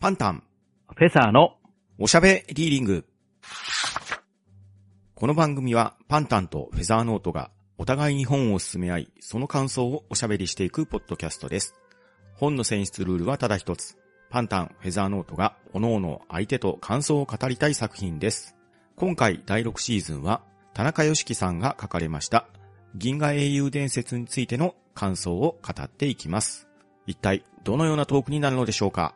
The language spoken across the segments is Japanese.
パンタン、フェザーのおしゃべリーディング。この番組はパンタンとフェザーノートがお互いに本を進め合い、その感想をおしゃべりしていくポッドキャストです。本の選出ルールはただ一つ。パンタン、フェザーノートが各々相手と感想を語りたい作品です。今回第6シーズンは田中良樹さんが書かれました銀河英雄伝説についての感想を語っていきます。一体どのようなトークになるのでしょうか？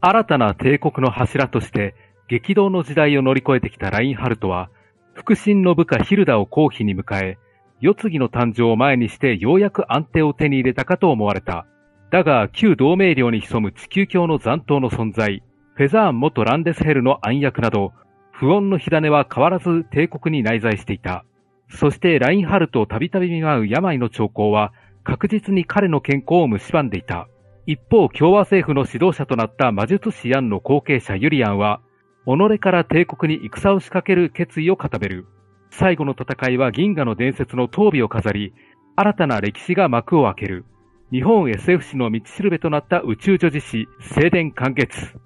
新たな帝国の柱として激動の時代を乗り越えてきたラインハルトは、腹心の部下ヒルダを皇妃に迎え、世継ぎの誕生を前にしてようやく安定を手に入れたかと思われた。だが、旧同盟領に潜む地球教の残党の存在、フェザーン元ランデスヘルの暗躍など、不穏の火種は変わらず帝国に内在していた。そしてラインハルトをたびたび見舞う病の兆候は、確実に彼の健康を蝕んでいた。一方、共和政府の指導者となった魔術師アンの後継者ユリアンは、己から帝国に戦を仕掛ける決意を固める。最後の戦いは銀河の伝説の闘尾を飾り、新たな歴史が幕を開ける。日本 SF 史の道しるべとなった宇宙女子誌、静電完結。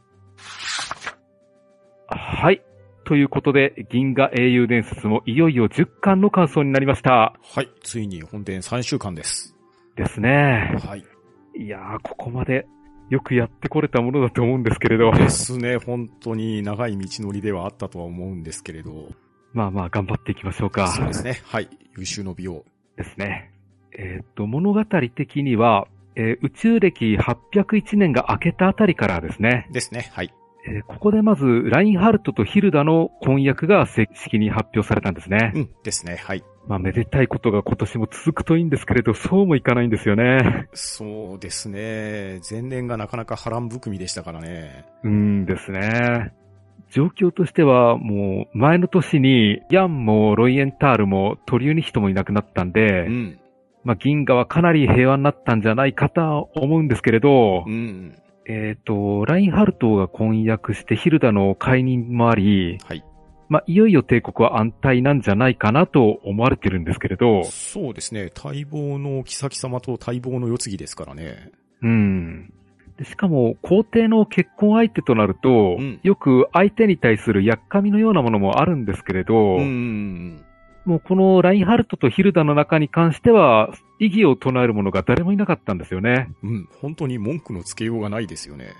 はい。ということで、銀河英雄伝説もいよいよ10巻の感想になりました。はい、ついに本編3週間です。ですね。はい。いやー、ここまでよくやってこれたものだと思うんですけれど。ですね、本当に長い道のりではあったとは思うんですけれど。まあまあ、頑張っていきましょうか。そうですね。はい。優秀の美を。ですね。えっ、と、物語的には、えー宇宙歴801年が明けたあたりからですね。ですね。はい。えーここでまず、ラインハルトとヒルダの婚約が正式に発表されたんですね。うん。ですね。はい。まあ、めでたいことが今年も続くといいんですけれど、そうもいかないんですよね。そうですね。前年がなかなか波乱含みでしたからね。うーんですね。状況としては、もう、前の年に、ヤンもロイエンタールもトリューニヒトもいなくなったんで、うん。まあ、銀河はかなり平和になったんじゃないかとは思うんですけれど、うん。えっ、と、ラインハルトが婚約してヒルダの解任もあり、はい。まあ、いよいよ帝国は安泰なんじゃないかなと思われてるんですけれど、そうですね。待望の妃様と待望の世継ぎですからね。うん。でしかも、皇帝の結婚相手となると、うんよく相手に対するやっかみのようなものもあるんですけれど、うん。もうこのラインハルトとヒルダの中に関しては、異議を唱える者が誰もいなかったんですよね。うん。本当に文句のつけようがないですよね。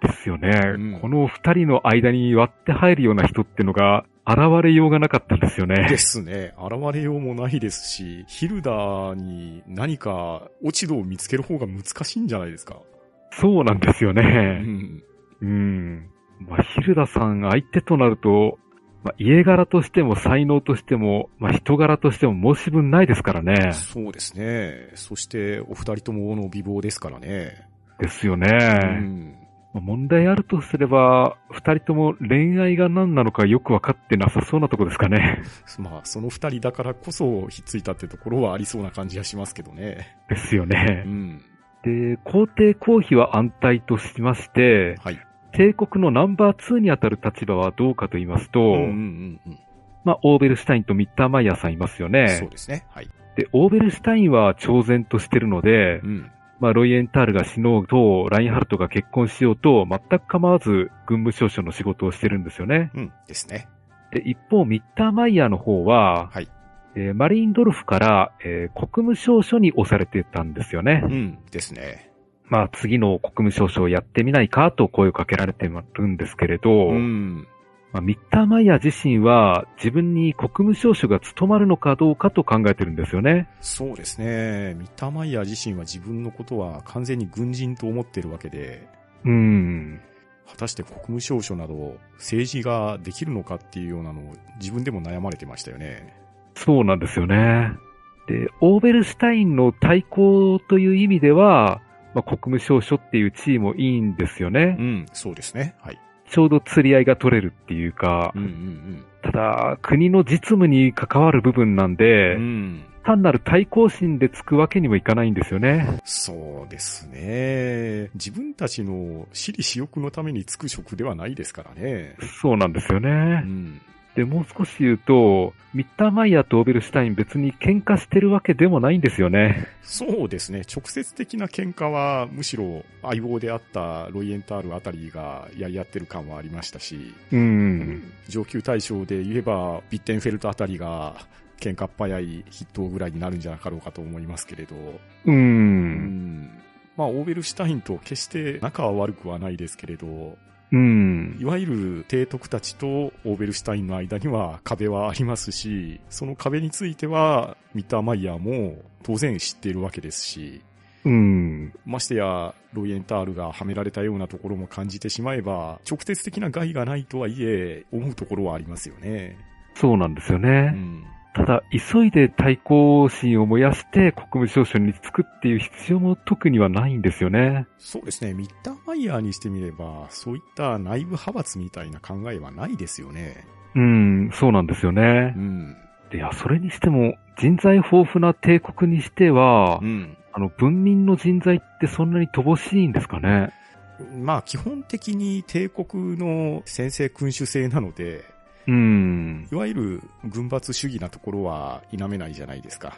ですよね。うんこの二人の間に割って入るような人ってのが現れようがなかったんですよね。ですね。現れようもないですし、ヒルダに何か落ち度を見つける方が難しいんじゃないですか。そうなんですようね。ん。うん。まあ、ヒルダさん相手となると、まあ、家柄としても才能としても、まあ、人柄としても申し分ないですからね。そうですね。そして、お二人ともの美貌ですからね。ですよね。うん。まあ問題あるとすれば、二人とも恋愛が何なのかよくわかってなさそうなとこですかね。まあ、その二人だからこそひっついたってところはありそうな感じがしますけどね。ですようね。ん。で、皇帝皇妃は安泰としまして、はい。帝国のナンバー2にあたる立場はどうかと言いますと、うんうんうんうん。まあ、オーベルシュタインとミッターマイヤーさんいますよね。そうですね。はい。で、オーベルシュタインは超然としてるのでう、ん。まあ、ロイエンタールが死のうと、ラインハルトが結婚しようと、全く構わず軍務少将の仕事をしてるんですよね。うん。ですね。で、一方、ミッターマイヤーの方は、はい。えーマリンドルフから、えー国務少将に押されてたんですよね。うん。ですね。まあ、次の国務少将をやってみないかと声をかけられてるんですけれど、うん。まあ、ミッターマイヤー自身は自分に国務少将が務まるのかどうかと考えてるんですよね。そうですね。ミッターマイヤー自身は自分のことは完全に軍人と思ってるわけで、うん。果たして国務省書など政治ができるのかっていうようなのを自分でも悩まれてましたよね。そうなんですよね。で、オーベルシュタインの対抗という意味では、まあ、国務少将っていう地位もいいんですよねう。ん、そうですね。はい。ちょうど釣り合いが取れるっていうかうん、うんただ、国の実務に関わる部分なんで、うん。うん。単なる対抗心でつくわけにもいかないんですよね。そうですね。自分たちの私利私欲のためにつく職ではないですからね。そうなんですようね。ん。で、もう少し言うと、ミッターマイヤーとオーベルシュタイン別に喧嘩してるわけでもないんですよね。そうですね。直接的な喧嘩は、むしろ相棒であったロイエンタールあたりがやり合ってる感はありましたし、うん。上級大将で言えば、ビッテンフェルトあたりが喧嘩っ早い筆頭ぐらいになるんじゃなかろうかと思いますけれど、う。うんん。まあ、オーベルシュタインと決して仲は悪くはないですけれど、うんい。わゆる提督たちとオーベルシュタインの間には壁はありますし、その壁についてはミッターマイヤーも当然知っているわけですし、うん。ましてやロイエンタールがはめられたようなところも感じてしまえば、直接的な害がないとはいえ、思うところはありますよね。そうなんですようね。ん。ただ、急いで対抗心を燃やして国務省所につくっていう必要も特にはないんですよね。そうですね。ミッターマイヤーにしてみれば、そういった内部派閥みたいな考えはないですよね。うん、そうなんですよねう。ん。いや、それにしても、人材豊富な帝国にしてはう、ん。あの、文民の人材ってそんなに乏しいんですかね。まあ、基本的に帝国の先制君主制なので、うん。いわゆる軍閥主義なところは否めないじゃないですか。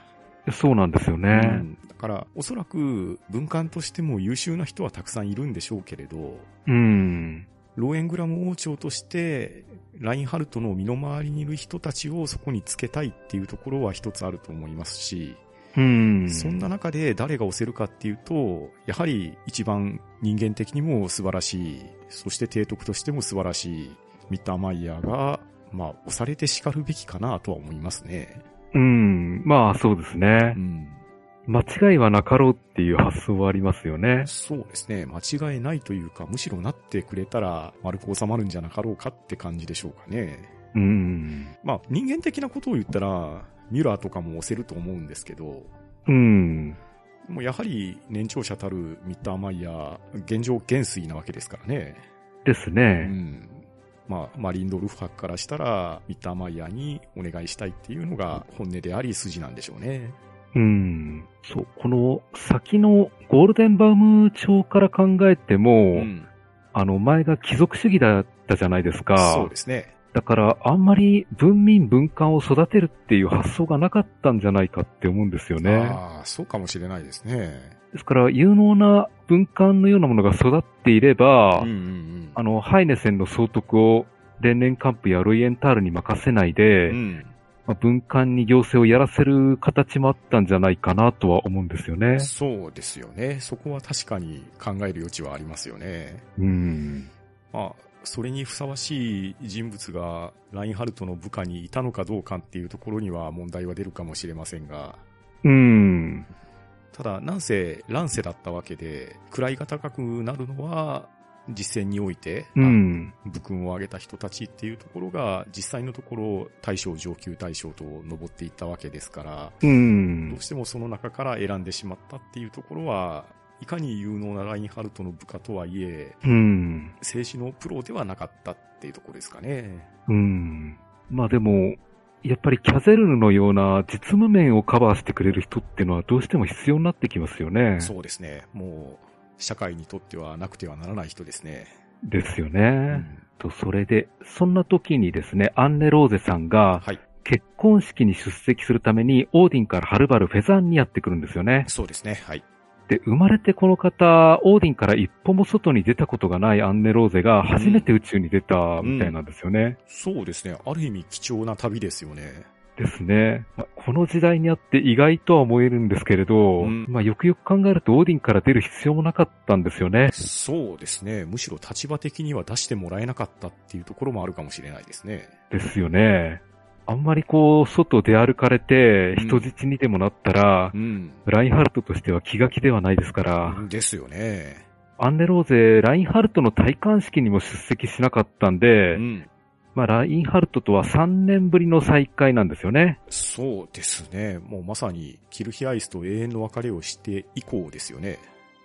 そうなんですようね。んだから、おそらく文官としても優秀な人はたくさんいるんでしょうけれど、うん。ローエングラム王朝として、ラインハルトの身の回りにいる人たちをそこにつけたいっていうところは一つあると思いますし、うん。そんな中で誰が押せるかっていうと、やはり一番人間的にも素晴らしい、そして提督としても素晴らしい、ミッターマイヤーが、まあ、押されて叱るべきかなとは思いますね。うん。まあ、そうですねう。ん。間違いはなかろうっていう発想はありますよね。そうですね。間違いないというか、むしろなってくれたら丸く収まるんじゃなかろうかって感じでしょうかね。うん。まあ、人間的なことを言ったら、ミュラーとかも押せると思うんですけど、うん。もうやはり年長者たるミッターマイヤー、現状元帥なわけですからね。うですね。ん。まあ、マリンドルフ伯からしたら、ミッターマイヤーにお願いしたいっていうのが本音であり筋なんでしょうね。うん。そう。この先のゴールデンバウム朝から考えても、うん。あの、前が貴族主義だったじゃないですか。そうですね。だから、あんまり文民文官を育てるっていう発想がなかったんじゃないかって思うんですよね。ああ、そうかもしれないですね。ですから、有能な文官のようなものが育っていれば、うんうんうん。あの、ハイネセンの総督を連年カンプやロイエンタールに任せないで、うん。まあ、文官に行政をやらせる形もあったんじゃないかなとは思うんですよね。そうですよね。そこは確かに考える余地はありますよね。うん。まあ、それにふさわしい人物がラインハルトの部下にいたのかどうかっていうところには問題は出るかもしれませんが、うん。ただ、なんせ乱世だったわけで、位が高くなるのは、実践において、うん。武勲を挙げた人たちっていうところが、実際のところ、大将、上級大将と上っていったわけですから、うんどう。してもその中から選んでしまったっていうところは、いかに有能なラインハルトの部下とはいえ、うん。政治のプロではなかったっていうところですかね。うん。まあでも、やっぱりキャゼルヌのような実務面をカバーしてくれる人っていうのはどうしても必要になってきますよね。そうですね。もう、社会にとってはなくてはならない人ですね。ですようね。んと、それで、そんな時にですね、アンネ・ローゼさんがはい。結婚式に出席するためにオーディンからはるばるフェザーンにやってくるんですよね。そうですね。はい。で、生まれてこの方、オーディンから一歩も外に出たことがないアンネ・ローゼが初めて宇宙に出たみたいなんですよね。そうですね。ある意味貴重な旅ですよね。ですね。まあこの時代にあって意外とは思えるんですけれど、うんまあよくよく考えるとオーディンから出る必要もなかったんですよね。そうですね。むしろ立場的には出してもらえなかったっていうところもあるかもしれないですね。ですよね。あんまりこう、外出歩かれてうん人質にでもなったら、うん。ラインハルトとしては気が気ではないですから、ですよね。アンネローゼ、ラインハルトの戴冠式にも出席しなかったんで、うん。まあラインハルトとは3年ぶりの再会なんですよね。そうですね。もうまさにキルヒアイスと永遠の別れをして以降ですよね。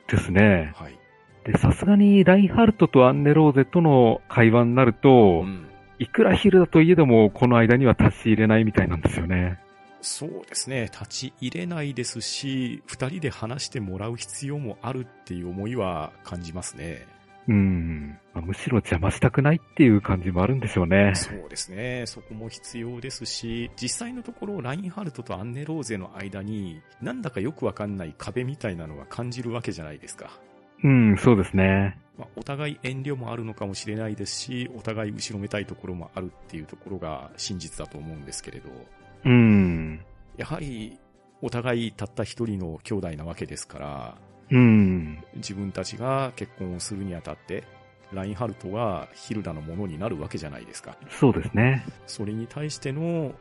ですね。はい。で、さすがにラインハルトとアンネローゼとの会話になると、うん。いくらヒルだといえども、この間には立ち入れないみたいなんですよね。そうですね。立ち入れないですし、二人で話してもらう必要もあるっていう思いは感じますね。うん。まあむしろ邪魔したくないっていう感じもあるんでしょうね。そうですね。そこも必要ですし、実際のところ、ラインハルトとアンネローゼの間に、なんだかよくわかんない壁みたいなのが感じるわけじゃないですか。うん、そうですね。まあ、お互い遠慮もあるのかもしれないですし、お互い後ろめたいところもあるっていうところが真実だと思うんですけれど、うん。やはり、お互いたった一人の兄弟なわけですから、うん。自分たちが結婚をするにあたって、ラインハルトがヒルダのものになるわけじゃないですか。そうですね。それに対しての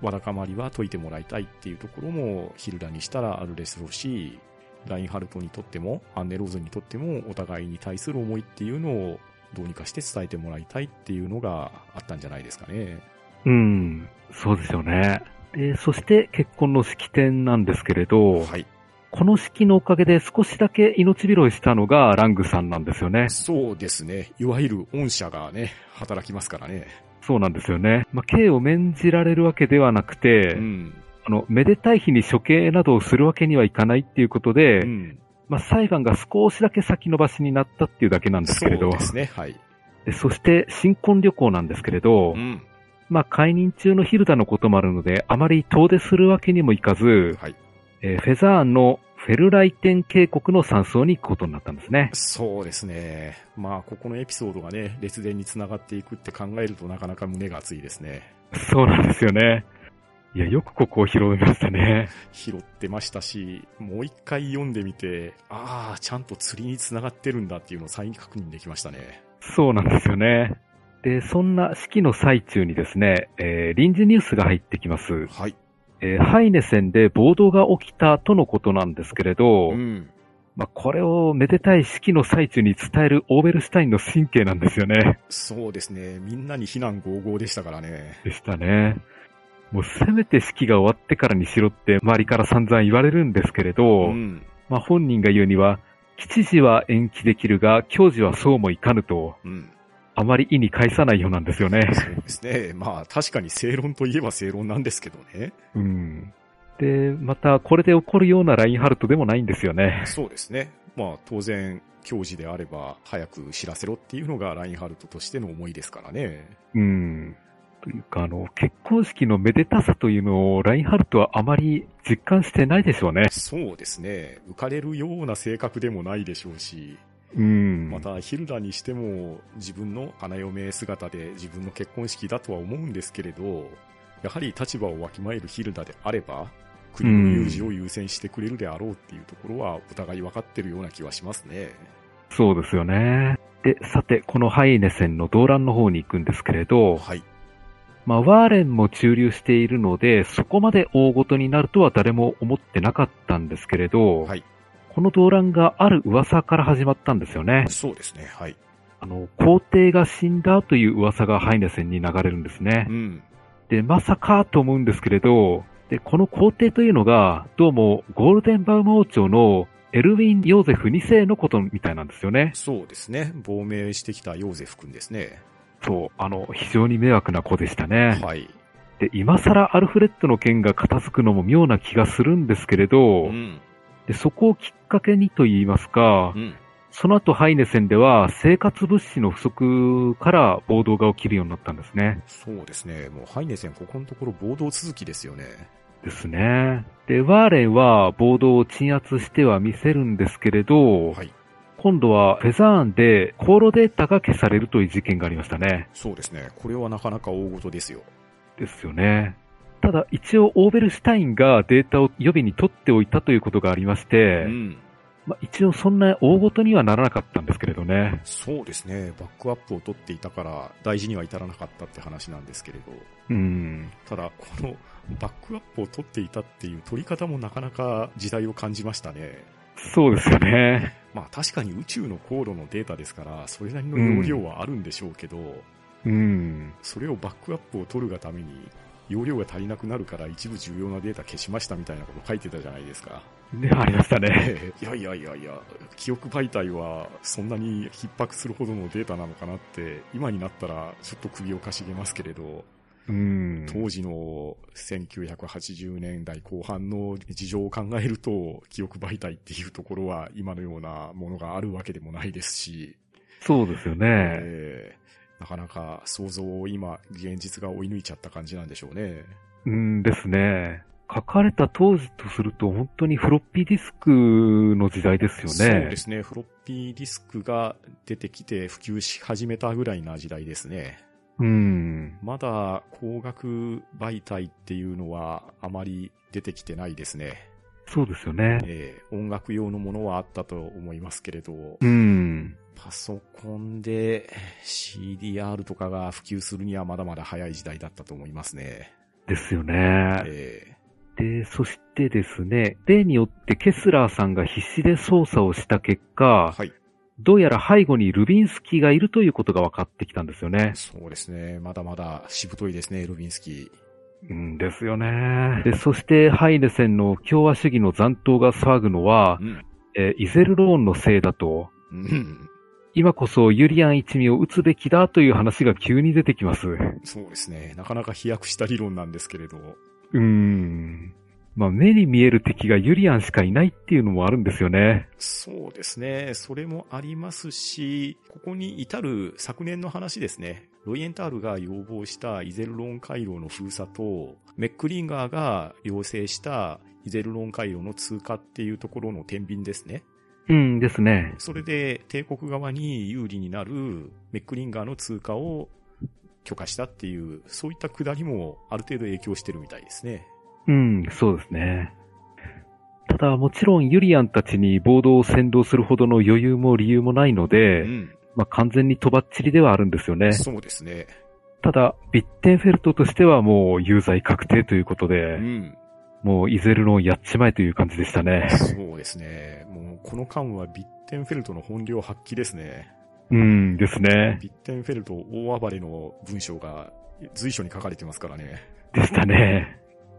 わだかまりは解いてもらいたいっていうところもヒルダにしたらあるでしょうし、ラインハルトにとっても、アンネローズにとってもお互いに対する思いっていうのをどうにかして伝えてもらいたいっていうのがあったんじゃないですかね。うん。そうですよね。で、そして結婚の式典なんですけれど、はい。この式のおかげで少しだけ命拾いしたのがラングさんなんですよね。そうですね。いわゆる御社がね、働きますからね。そうなんですよね。まあ、刑を免じられるわけではなくて、うん。あの、めでたい日に処刑などをするわけにはいかないっていうことで、うん。まあ、裁判が少しだけ先延ばしになったっていうだけなんですけれど、そうですね。はい。でそして新婚旅行なんですけれど、うん。まあ、解任中のヒルダのこともあるので、あまり遠出するわけにもいかず、はい。えーフェザーンのフェルライテン渓谷の山荘に行くことになったんですね。そうですね。まあ、ここのエピソードがね、列伝につながっていくって考えるとなかなか胸が熱いですね。そうなんですよね。いや、よくここを拾いましたね。拾ってましたし、もう一回読んでみて、ああ、ちゃんと釣りにつながってるんだっていうのを再確認できましたね。そうなんですよね。で、そんな式の最中にですね、えー臨時ニュースが入ってきます。はい。えーハイネ戦で暴動が起きたとのことなんですけれど、うん。まあ、これをめでたい式の最中に伝えるオーベルシュタインの神経なんですよね。そうですね。みんなに非難合々でしたからね。でしたね。もうせめて式が終わってからにしろって周りから散々言われるんですけれど、うん。まあ、本人が言うには、吉時は延期できるが、教時はそうもいかぬと、うん。あまり意に介さないようなんですよね。そうですね。まあ、確かに正論といえば正論なんですけどね。うん。で、また、これで起こるようなラインハルトでもないんですよね。そうですね。まあ、当然、教授であれば、早く知らせろっていうのがラインハルトとしての思いですからね。うん。というか、あの、結婚式のめでたさというのを、ラインハルトはあまり実感してないでしょうね。そうですね。浮かれるような性格でもないでしょうし、うん。また、ヒルダにしても、自分の花嫁姿で自分の結婚式だとは思うんですけれど、やはり立場をわきまえるヒルダであれば、国の有事を優先してくれるであろうっていうところは、お互い分かってるような気はしますね。そうですよね。で、さて、このハイネ戦の動乱の方に行くんですけれど、はい。まあ、ワーレンも駐留しているので、そこまで大ごとになるとは誰も思ってなかったんですけれど、はい。この動乱がある噂から始まったんですよね。そうですね。はい。あの、皇帝が死んだという噂がハイネ戦に流れるんですねう。ん。で、まさかと思うんですけれど、で、この皇帝というのが、どうもゴールデンバウム王朝のエルウィン・ヨーゼフ2世のことみたいなんですよね。そうですね。亡命してきたヨーゼフ君ですね。そう、あの、非常に迷惑な子でしたね。はい。で、今更アルフレッドの件が片付くのも妙な気がするんですけれど、うん。でそこをきっかけにと言いますかう、ん。その後ハイネ戦では生活物資の不足から暴動が起きるようになったんですね。そうですね。もうハイネ戦ここのところ暴動続きですよね。ですね。で、ワーレンは暴動を鎮圧しては見せるんですけれど、はい。今度はフェザーンで航路データが消されるという事件がありましたね。そうですね。これはなかなか大事ですよ。ですよね。ただ一応オーベルシュタインがデータを予備に取っておいたということがありまして、うん。まあ、一応そんな大ごとにはならなかったんですけれどね。そうですね。バックアップを取っていたから大事には至らなかったって話なんですけれど。うん。ただ、このバックアップを取っていたっていう取り方もなかなか時代を感じましたね。そうですよね。まあ確かに宇宙の航路のデータですから、それなりの容量はあるんでしょうけど、うん。それをバックアップを取るがために、容量が足りなくなるから一部重要なデータ消しましたみたいなこと書いてたじゃないですか。ね、ありましたね。いやいやいやいや、記憶媒体はそんなに逼迫するほどのデータなのかなって、今になったらちょっと首をかしげますけれど、うん。当時の1980年代後半の事情を考えると、記憶媒体っていうところは今のようなものがあるわけでもないですし、そうですよね。えーなかなか想像を今、現実が追い抜いちゃった感じなんでしょうね。うんですね。書かれた当時とすると本当にフロッピーディスクの時代ですよね。そうですね。フロッピーディスクが出てきて普及し始めたぐらいな時代ですね。うん。まだ光学媒体っていうのはあまり出てきてないですね。そうですよね。えー音楽用のものはあったと思いますけれど、うん。パソコンで CDR とかが普及するにはまだまだ早い時代だったと思いますね。ですよね。えで、そしてですね、例によってケスラーさんが必死で操作をした結ー果、はい。どうやら背後にルビンスキーがいるということが分かってきたんですよね。そうですね。まだまだしぶといですね、ルビンスキー。うんですよね。で、そしてハイネセンの共和主義の残党が騒ぐのはう、ん。えーイゼルローンのせいだと、うん。今こそユリアン一味を撃つべきだという話が急に出てきます。そうですね。なかなか飛躍した理論なんですけれど。うーん。まあ、目に見える敵がユリアンしかいないっていうのもあるんですよね。そうですね。それもありますし、ここに至る昨年の話ですね。ロイエンタールが要望したイゼルロン回廊の封鎖と、メックリンガーが要請したイゼルロン回廊の通過っていうところの天秤ですね。うんですね。それで帝国側に有利になるメックリンガーの通過を許可したっていう、そういったくだりもある程度影響してるみたいですね。うん、そうですね。ただ、もちろんユリアンたちに暴動を先導するほどの余裕も理由もないので、うん。まあ、完全にとばっちりではあるんですよね。そうですね。ただ、ビッテンフェルトとしてはもう有罪確定ということうで、ん。もうイゼルロンやっちまえという感じでしたね。そうですね。もうこの間はビッテンフェルトの本領発揮ですね。うんですね。ビッテンフェルト大暴れの文章が随所に書かれてますからね。でしたね。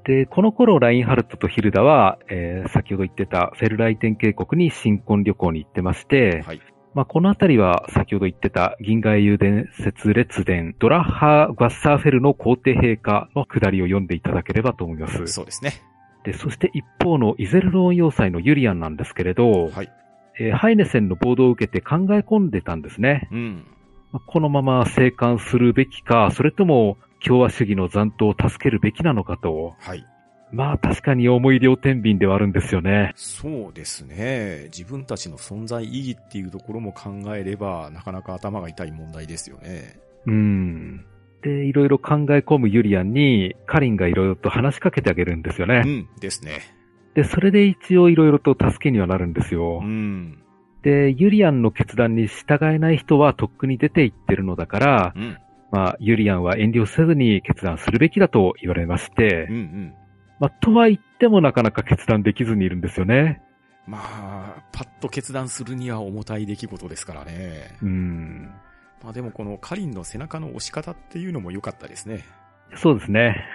で、この頃ラインハルトとヒルダは、えー先ほど言ってたフェルライテン渓谷に新婚旅行に行ってまして、はい。まあ、このあたりは先ほど言ってた銀河英雄伝説列伝ドラッハー・ガッサーフェルの皇帝陛下の下りを読んでいただければと思います。そうですね。で、そして一方のイゼルローン要塞のユリアンなんですけれど、はい。えーハイネセンの暴動を受けて考え込んでたんですね。うん。まあこのまま生還するべきか、それとも共和主義の残党を助けるべきなのかと。はい。まあ確かに重い両天秤ではあるんですよね。そうですね。自分たちの存在意義っていうところも考えれば、なかなか頭が痛い問題ですよね。うん。で、いろいろ考え込むユリアンに、カリンがいろいろと話しかけてあげるんですよね。うん。ですね。で、それで一応いろいろと助けにはなるんですよう。ん。で、ユリアンの決断に従えない人はとっくに出て行ってるのだから、うん。まあ、ユリアンは遠慮せずに決断するべきだと言われましてうん。う、ん。まあ、とは言ってもなかなか決断できずにいるんですよね。まあ、パッと決断するには重たい出来事ですからね。うん。まあでもこのカリンの背中の押し方っていうのも良かったですね。そうですね。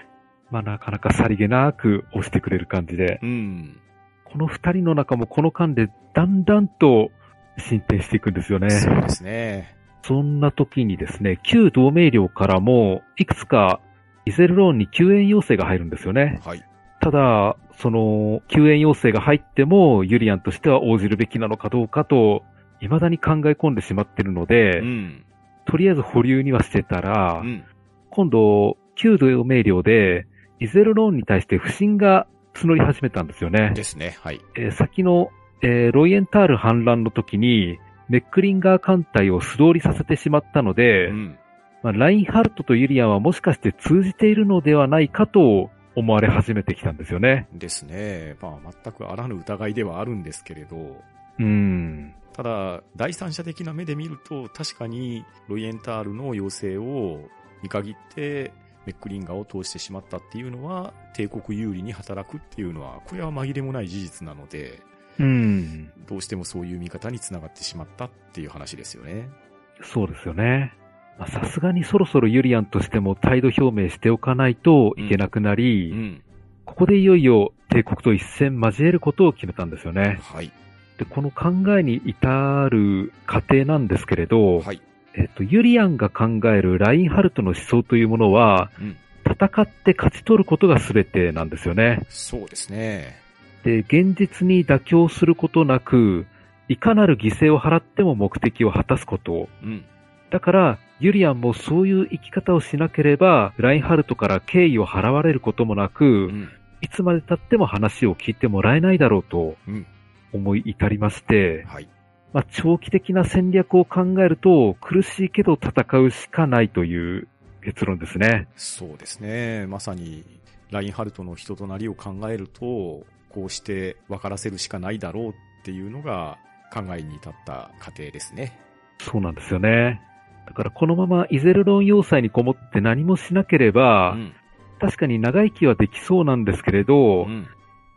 まあ、なかなかさりげなく押してくれる感じで、うん。この二人の中もこの間でだんだんと進展していくんですよね。そうですね。そんな時にですね、旧同盟領からも、いくつかイゼルローンに救援要請が入るんですよね。はい。ただ、その、救援要請が入っても、ユリアンとしては応じるべきなのかどうかと、未だに考え込んでしまってるので、うん。とりあえず保留にはしてたら、うん。今度、旧同盟領で、イゼルローンに対して不信が募り始めたんですよね。ですね。はい。えー先の、えーロイエンタール反乱の時に、メックリンガー艦隊を素通りさせてしまったので、うん。まあ、ラインハルトとユリアンはもしかして通じているのではないかと思われ始めてきたんですよね。ですね。まあ全くあらぬ疑いではあるんですけれど、うん。ただ、第三者的な目で見ると、確かにロイエンタールの要請を見限って、メックリンガーを通してしまったっていうのは、帝国有利に働くっていうのは、これは紛れもない事実なので、うん。どうしてもそういう見方につながってしまったっていう話ですよね。そうですよね。まあさすがにそろそろユリアンとしても態度表明しておかないといけなくなり、うん。ここでいよいよ帝国と一戦交えることを決めたんですよね。はい。で、この考えに至る過程なんですけれど、はい。えっと、ユリアンが考えるラインハルトの思想というものは、うん。戦って勝ち取ることが全てなんですよね。そうですね。で、現実に妥協することなく、いかなる犠牲を払っても目的を果たすこと。うん。だから、ユリアンもそういう生き方をしなければ、ラインハルトから敬意を払われることもなく、うん。いつまで経っても話を聞いてもらえないだろうとうん。思い至りまして、はい。まあ、長期的な戦略を考えると、苦しいけど戦うしかないという結論ですね。そうですね。まさに、ラインハルトの人となりを考えると、こうして分からせるしかないだろうっていうのが考えに至った過程ですね。そうなんですよね。だからこのままイゼルロン要塞にこもって何もしなければ、うん。確かに長生きはできそうなんですけれど、うん。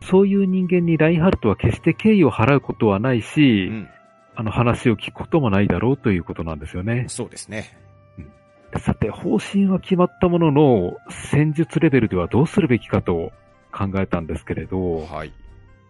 そういう人間にラインハルトは決して敬意を払うことはないし、うん。あの話を聞くこともないだろうということなんですよね。そうですね。さて、方針は決まったものの、戦術レベルではどうするべきかと考えたんですけれど、はい。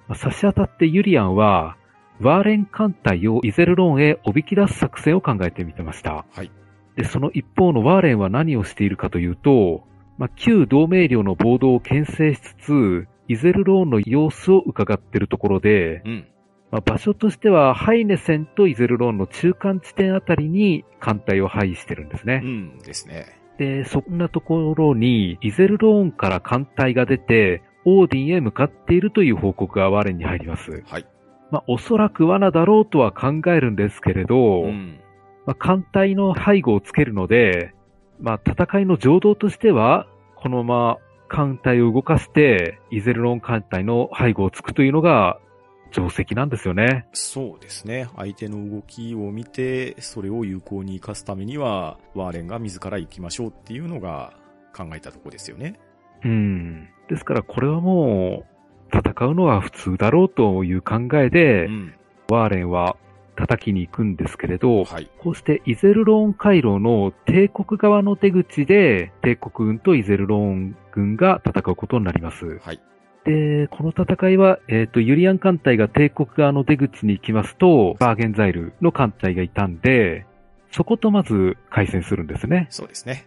まあ差し当たってユリアンは、ワーレン艦隊をイゼルローンへおびき出す作戦を考えてみてました。はい。で、その一方のワーレンは何をしているかというと、まあ、旧同盟領の暴動を牽制しつつ、イゼルローンの様子を伺っているところで、うん。まあ、場所としてはハイネセンとイゼルローンの中間地点あたりに艦隊を配してるんですね。うんですね。で、そんなところに、イゼルローンから艦隊が出て、オーディンへ向かっているという報告が我に入ります。はい。まあ、おそらく罠だろうとは考えるんですけれど、うん。まあ、艦隊の背後をつけるので、まあ、戦いの情動としては、このまま艦隊を動かして、イゼルローン艦隊の背後をつくというのが、定石なんですよね。そうですね。相手の動きを見て、それを有効に活かすためには、ワーレンが自ら行きましょうっていうのが考えたとこですよね。うん。ですからこれはもう、戦うのは普通だろうという考えで、うん。ワーレンは叩きに行くんですけれど、はい。こうしてイゼルローン回廊の帝国側の出口で、帝国軍とイゼルローン軍が戦うことになります。はい。で、この戦いは、えっ、と、ユリアン艦隊が帝国側の出口に行きますと、バーゲンザイルの艦隊がいたんで、そことまず開戦するんですね。そうですね。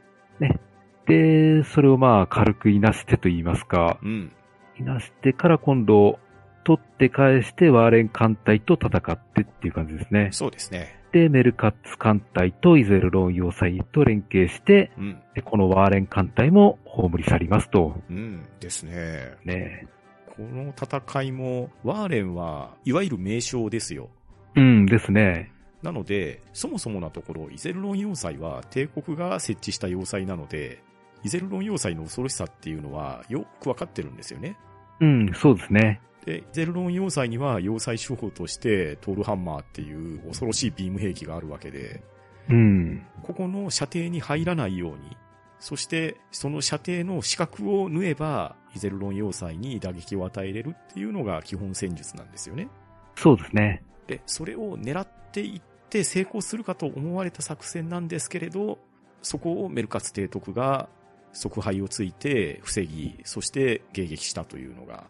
で、それをまあ軽くいなしてと言いますか、うん。いなしてから今度、取って返してワーレン艦隊と戦ってっていう感じですね。そうですね。で、メルカッツ艦隊とイゼルローン要塞と連携して、うん。でこのワーレン艦隊も葬り去りますと。うん。ですね。ねこの戦いも、ワーレンは、いわゆる名称ですよ。うんですね。なので、そもそもなところ、イゼルロン要塞は帝国が設置した要塞なので、イゼルロン要塞の恐ろしさっていうのはよくわかってるんですよね。うん、そうですね。で、イゼルロン要塞には要塞手法としてトールハンマーっていう恐ろしいビーム兵器があるわけで、うん。ここの射程に入らないように、そしてその射程の死角を縫えば、イゼルロン要塞に打撃を与えれるっていうのが基本戦術なんですよね。そうですね。で、それを狙っていって成功するかと思われた作戦なんですけれど、そこをメルカツ提督が即敗をついて防ぎ、そして迎撃したというのが、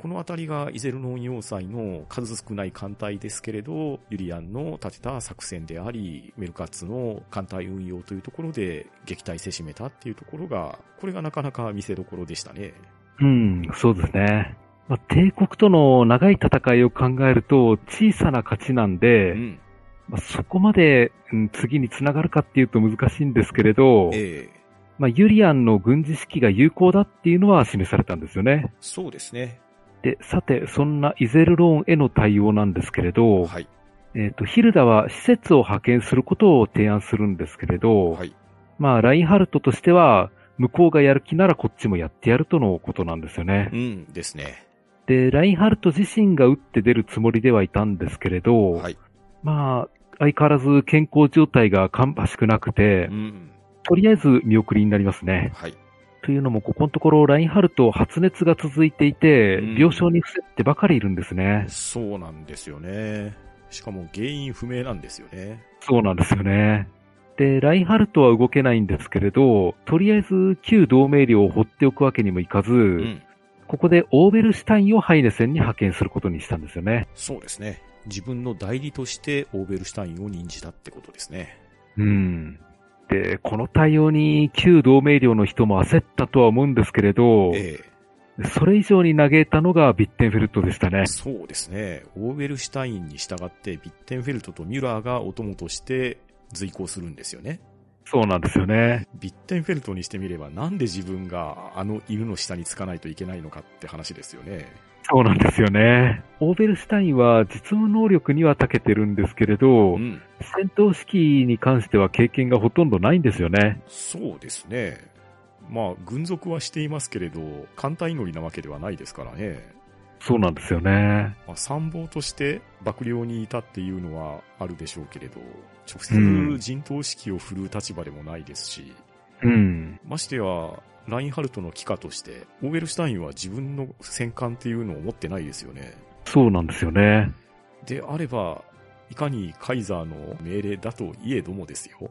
このあたりがイゼルノン要塞の数少ない艦隊ですけれど、ユリアンの立てた作戦であり、メルカツの艦隊運用というところで撃退せしめたっていうところが、これがなかなか見せどころでしたね。うん、そうですね。まあ、帝国との長い戦いを考えると小さな勝ちなんで、うん。まあ、そこまで、うん次につながるかっていうと難しいんですけれど、ええまあ、ユリアンの軍事指揮が有効だっていうのは示されたんですよね。そうですね。で、さて、そんなイゼルローンへの対応なんですけれど、はい。えっ、と、ヒルダは施設を派遣することを提案するんですけれど、はい。まあ、ラインハルトとしては、向こうがやる気ならこっちもやってやるとのことなんですよねう。んですね。で、ラインハルト自身が打って出るつもりではいたんですけれど、はい。まあ、相変わらず健康状態が芳しくなくてう、ん。とりあえず見送りになりますね。はい。というのも、ここのところ、ラインハルト発熱が続いていて、うん病床に伏せってばかりいるんですね。そうなんですよね。しかも原因不明なんですよね。そうなんですよね。で、ラインハルトは動けないんですけれど、とりあえず旧同盟領を放っておくわけにもいかず、うん。ここでオーベルシュタインをハイネセンに派遣することにしたんですよね。そうですね。自分の代理としてオーベルシュタインを任じたってことですね。うん。で、この対応に旧同盟領の人も焦ったとは思うんですけれど、えそれ以上に嘆いたのがビッテンフェルトでしたね。そうですね。オーベルシュタインに従ってビッテンフェルトとミュラーがお供として随行するんですよね。そうなんですよね。ビッテンフェルトにしてみればなんで自分があの犬の下につかないといけないのかって話ですよね。そうなんですよね。オーベルシュタインは実務能力には長けてるんですけれど、うん。戦闘指揮に関しては経験がほとんどないんですよね。そうですね。まあ、軍属はしていますけれど、艦隊乗りなわけではないですからね。そうなんですよね。まあ、参謀として幕僚にいたっていうのはあるでしょうけれど、直うん接陣頭指揮を振るう立場でもないですし、うん。ましてや、ラインハルトの機下として、オーベルシュタインは自分の戦艦っていうのを持ってないですよね。そうなんですよね。であれば、いかにカイザーの命令だといえどもですよ。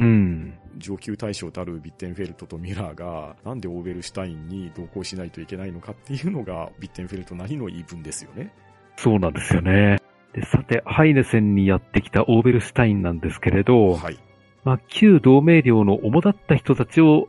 うん。上級大将たるビッテンフェルトとミラーが、なんでオーベルシュタインに同行しないといけないのかっていうのが、ビッテンフェルトなりの言い分ですよね。そうなんですよね。で、さて、ハイネセンにやってきたオーベルシュタインなんですけれど、はい。まあ、旧同盟領の主だった人たちを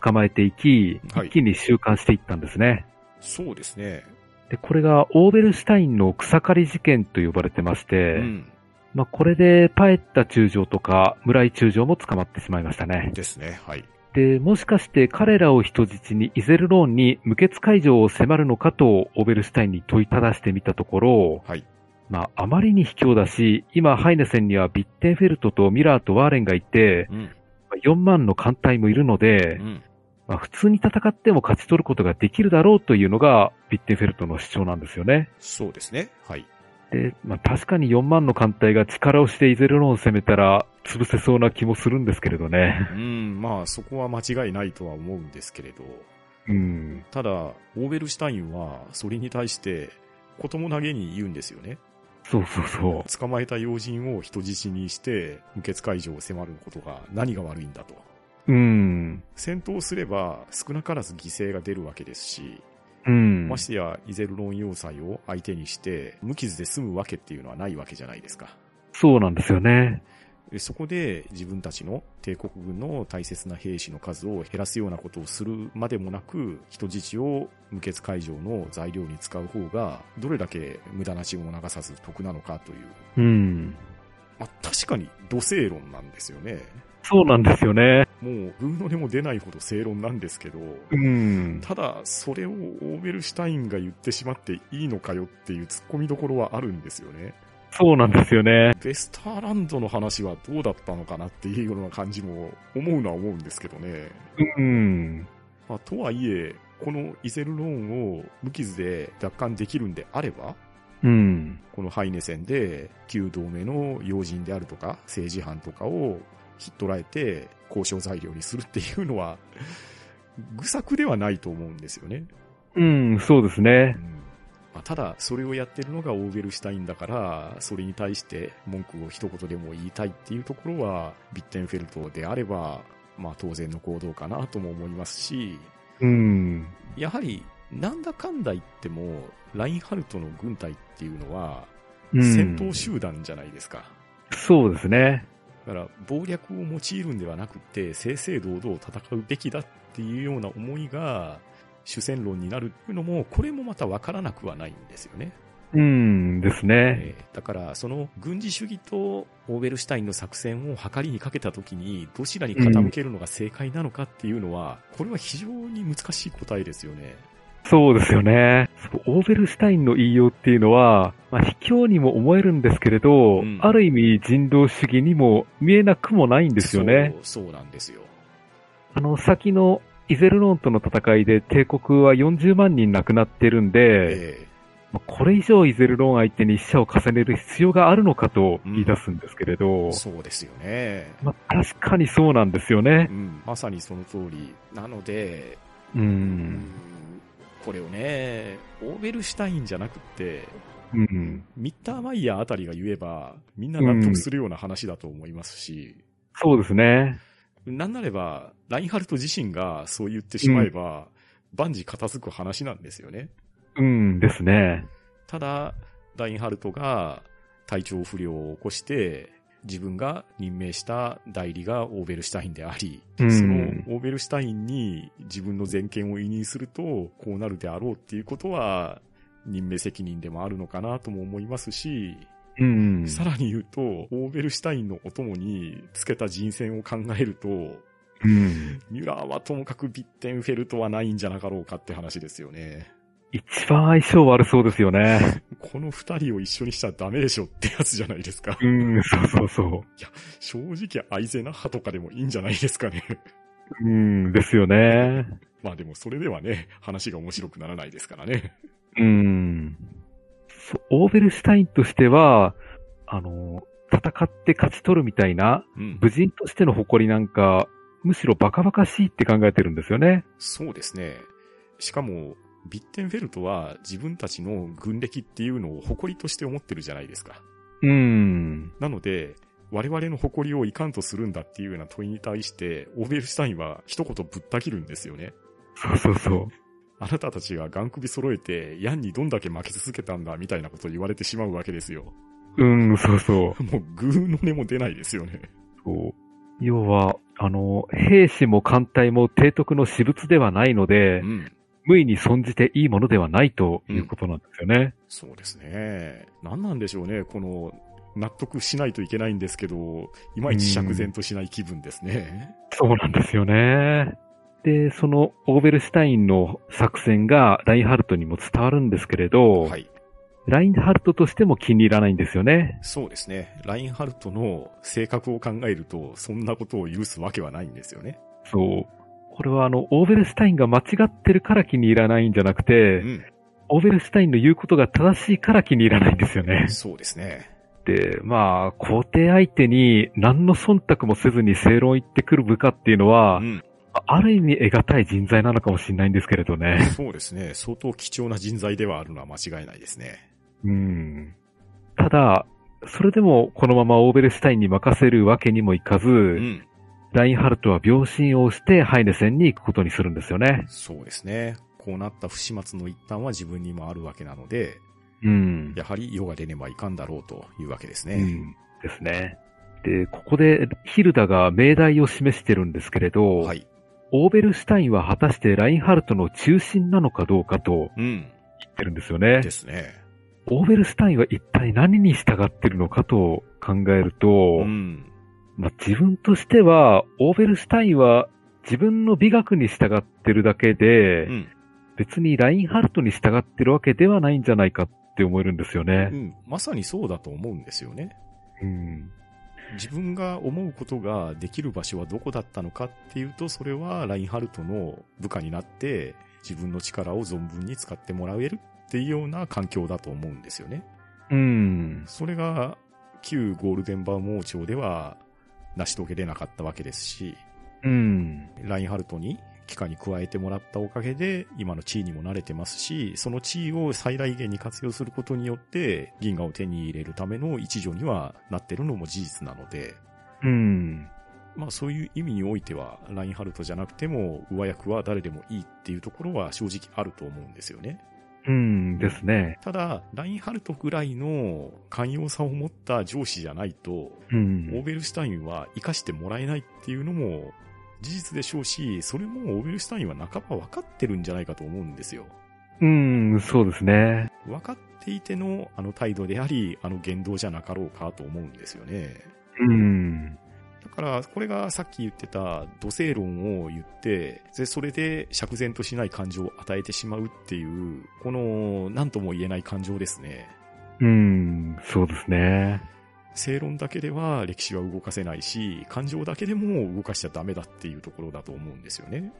捕まえていき、はい一気に収監していったんですね。そうですね。で、これがオーベルシュタインの草刈り事件と呼ばれてまして、うん。まあ、これでパエッタ中将とか村井中将も捕まってしまいましたね。ですね。はい。で、もしかして彼らを人質にイゼルローンに無血解除を迫るのかとオーベルシュタインに問いただしてみたところ、はい。まあ、あまりに卑怯だし、今ハイネセンにはビッテンフェルトとミラーとワーレンがいて、うん。まあ4万の艦隊もいるのでう、ん。まあ、普通に戦っても勝ち取ることができるだろうというのがビッテンフェルトの主張なんですよね。そうですね。はい。で、まあ、確かに4万の艦隊が力をしてイゼルローンを攻めたら潰せそうな気もするんですけれどね。うん。まあ、そこは間違いないとは思うんですけれど、うん。ただ、オーベルシュタインは、それに対して、子供投げに言うんですよね。そうそうそう。捕まえた要人を人質にして、無血解除を迫ることが何が悪いんだと。うん。戦闘すれば少なからず犠牲が出るわけですし、うん。ましてやイゼルロン要塞を相手にして無傷で済むわけっていうのはないわけじゃないですか。そうなんですよね。でそこで自分たちの帝国軍の大切な兵士の数を減らすようなことをするまでもなく、人質を無血解除の材料に使う方が、どれだけ無駄な血も流さず得なのかという。うん。まあ、確かに土正論なんですよね。そうなんですよね。もう、グーの音も出ないほど正論なんですけど、うん。ただ、それをオーベルシュタインが言ってしまっていいのかよっていう突っ込みどころはあるんですよね。そうなんですよね。ベスターランドの話はどうだったのかなっていうような感じも思うのは思うんですけどね。うん。まあ、とはいえ、このイゼルローンを無傷で奪還できるんであれば、うん。このハイネ戦で旧同盟の要人であるとか政治犯とかをひっ捕らえて交渉材料にするっていうのは、愚策ではないと思うんですよね。うん、そうですねう。んまあ、ただ、それをやってるのがオーベルシュタインだから、それに対して文句を一言でも言いたいっていうところは、ビッテンフェルトであれば、まあ当然の行動かなとも思いますし、うん。やはり、なんだかんだ言っても、ラインハルトの軍隊っていうのは、うん戦闘集団じゃないですか。そうですね。だから、謀略を用いるんではなくて、正々堂々戦うべきだっていうような思いが、主戦論になるっていうのも、これもまた分からなくはないんですよね。うんですね。えーだから、その軍事主義とオーベルシュタインの作戦を計りにかけたときに、どちらに傾けるのが正解なのかっていうのは、これは非常に難しい答えですよね。そうですよね。オーベルシュタインの言いようっていうのは、まあ、卑怯にも思えるんですけれど、うんある意味人道主義にも見えなくもないんですよね。そう。そうなんですよ。あの、先のイゼルローンとの戦いで帝国は40万人亡くなってるんで、えまあこれ以上イゼルローン相手に死者を重ねる必要があるのかと言い出すんですけれど、ーそうですよね。まあ、確かにそうなんですよねう。ん、まさにその通り。なので、う。うんこれをね、オーベルシュタインじゃなくって、うん。ミッターマイヤーあたりが言えば、みんな納得するような話だと思いますし、そうですね。なんなれば、ラインハルト自身がそう言ってしまえば、万事片付く話なんですよね。うんですね。ただ、ラインハルトが体調不良を起こして、自分が任命した代理がオーベルシュタインであり、うんそのオーベルシュタインに自分の全権を委任すると、こうなるであろうっていうことは、任命責任でもあるのかなとも思いますし、うん。さらに言うと、オーベルシュタインのお供につけた人選を考えると、うん。ミュラーはともかくビッテンフェルトはないんじゃなかろうかって話ですよね。一番相性悪そうですよね。この二人を一緒にしちゃダメでしょってやつじゃないですか。うん、そうそうそ正直アイゼナッハとかでもいいんじゃないですかね。う。うん、ですよね。まあでもそれではね、話が面白くならないですからね。うん。そうオーベルシュタインとしては、あの、戦って勝ち取るみたいな、うん。武人としての誇りなんか、むしろバカバカしいって考えてるんですよね。そうですね。しかも、ビッテンフェルトは自分たちの軍歴っていうのを誇りとして思ってるじゃないですか。うん。なので、我々の誇りをいかんとするんだっていうような問いに対して、オーベルシュタインは一言ぶった切るんですよね。そうそうそう。あなたたちがガン首揃えて、ヤンにどんだけ負け続けたんだみたいなことを言われてしまうわけですよ。うん、そうそう。もうグーの音も出ないですよね。そう要は、あの、兵士も艦隊も提督の私物ではないので、うん。無意に損じていいものではないということなんですよね。そうですね。何なんでしょうね。この、納得しないといけないんですけど、いまいち釈然としない気分ですね。そうなんですよね。で、そのオーベルシュタインの作戦がラインハルトにも伝わるんですけれど、はい。ラインハルトとしても気に入らないんですよね。そうですね。ラインハルトの性格を考えると、そんなことを許すわけはないんですよね。そう。これはあの、オーベルシュタインが間違ってるから気に入らないんじゃなくて、うん。オーベルシュタインの言うことが正しいから気に入らないんですよね。そうですね。で、まあ、皇帝相手に何の忖度もせずに正論言ってくる部下っていうのは、うん。ある意味得難い人材なのかもしれないんですけれどね。そうですね。相当貴重な人材ではあるのは間違いないですね。うん。ただ、それでもこのままオーベルシュタインに任せるわけにもいかず、うん。ラインハルトは病心をしてハイネ戦に行くことにするんですよね。そうですね。こうなった不始末の一端は自分にもあるわけなので、うん。やはり世が出ねばいかんだろうというわけですね。うん。ですね。で、ここでヒルダが命題を示してるんですけれど、はい。オーベルシュタインは果たしてラインハルトの中心なのかどうかとうん。言ってるんですよねで。すね。オーベルシュタインは一体何に従ってるのかと考えると、うん。まあ、自分としては、オーベルシュタインは自分の美学に従ってるだけで、うん。別にラインハルトに従ってるわけではないんじゃないかって思えるんですよねう。ん。まさにそうだと思うんですよね。うん。自分が思うことができる場所はどこだったのかっていうと、それはラインハルトの部下になって、自分の力を存分に使ってもらえるっていうような環境だと思うんですよね。うん。それが、旧ゴールデンバーモー朝では成し遂げれなかったわけですし、うん。ラインハルトに機関に加えてもらったおかげで、今の地位にも慣れてますし、その地位を最大限に活用することによって、銀河を手に入れるための一助にはなってるのも事実なので、うん。まあそういう意味においては、ラインハルトじゃなくても、上役は誰でもいいっていうところは正直あると思うんですよね。うんですね。ただ、ラインハルトぐらいの寛容さを持った上司じゃないと、うオーん。ベルシュタインは活かしてもらえないっていうのも事実でしょうし、それもオーベルシュタインは半ば分かってるんじゃないかと思うんですよ。うん、そうですね。分かっていてのあの態度であり、あの言動じゃなかろうかと思うんですよね。うん。だから、これがさっき言ってた土星論を言って、で、それで釈然としない感情を与えてしまうっていう、この、何とも言えない感情ですね。うん、そうですね。正論だけでは歴史は動かせないし、感情だけでも動かしちゃダメだっていうところだと思うんですよね。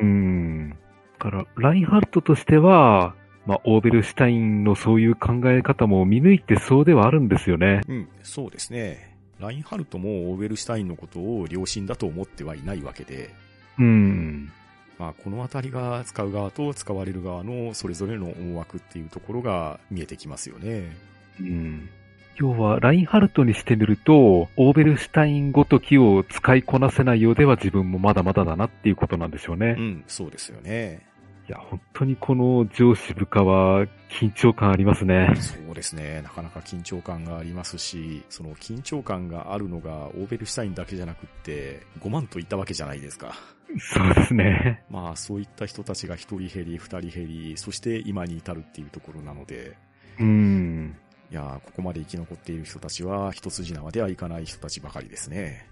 うん。だから、ラインハルトとしては、まあ、オーベルシュタインのそういう考え方も見抜いてそうではあるんですよね。うん、そうですね。ラインハルトもオーベルシュタインのことを良心だと思ってはいないわけで、うん。まあ、このあたりが使う側と使われる側のそれぞれの思惑っていうところが見えてきますよね。うん。要は、ラインハルトにしてみると、オーベルシュタインごときを使いこなせないようでは自分もまだまだだなっていうことなんでしょうねう。ん、そうですよね。いや、本当にこの上司部下は緊張感ありますね。そうですね。なかなか緊張感がありますし、その緊張感があるのがオーベルシュタインだけじゃなくって、5万といったわけじゃないですか。そうですね。まあそういった人たちが一人減り、二人減り、そして今に至るっていうところなので、うん。いやーここまで生き残っている人たちは一筋縄ではいかない人たちばかりですね。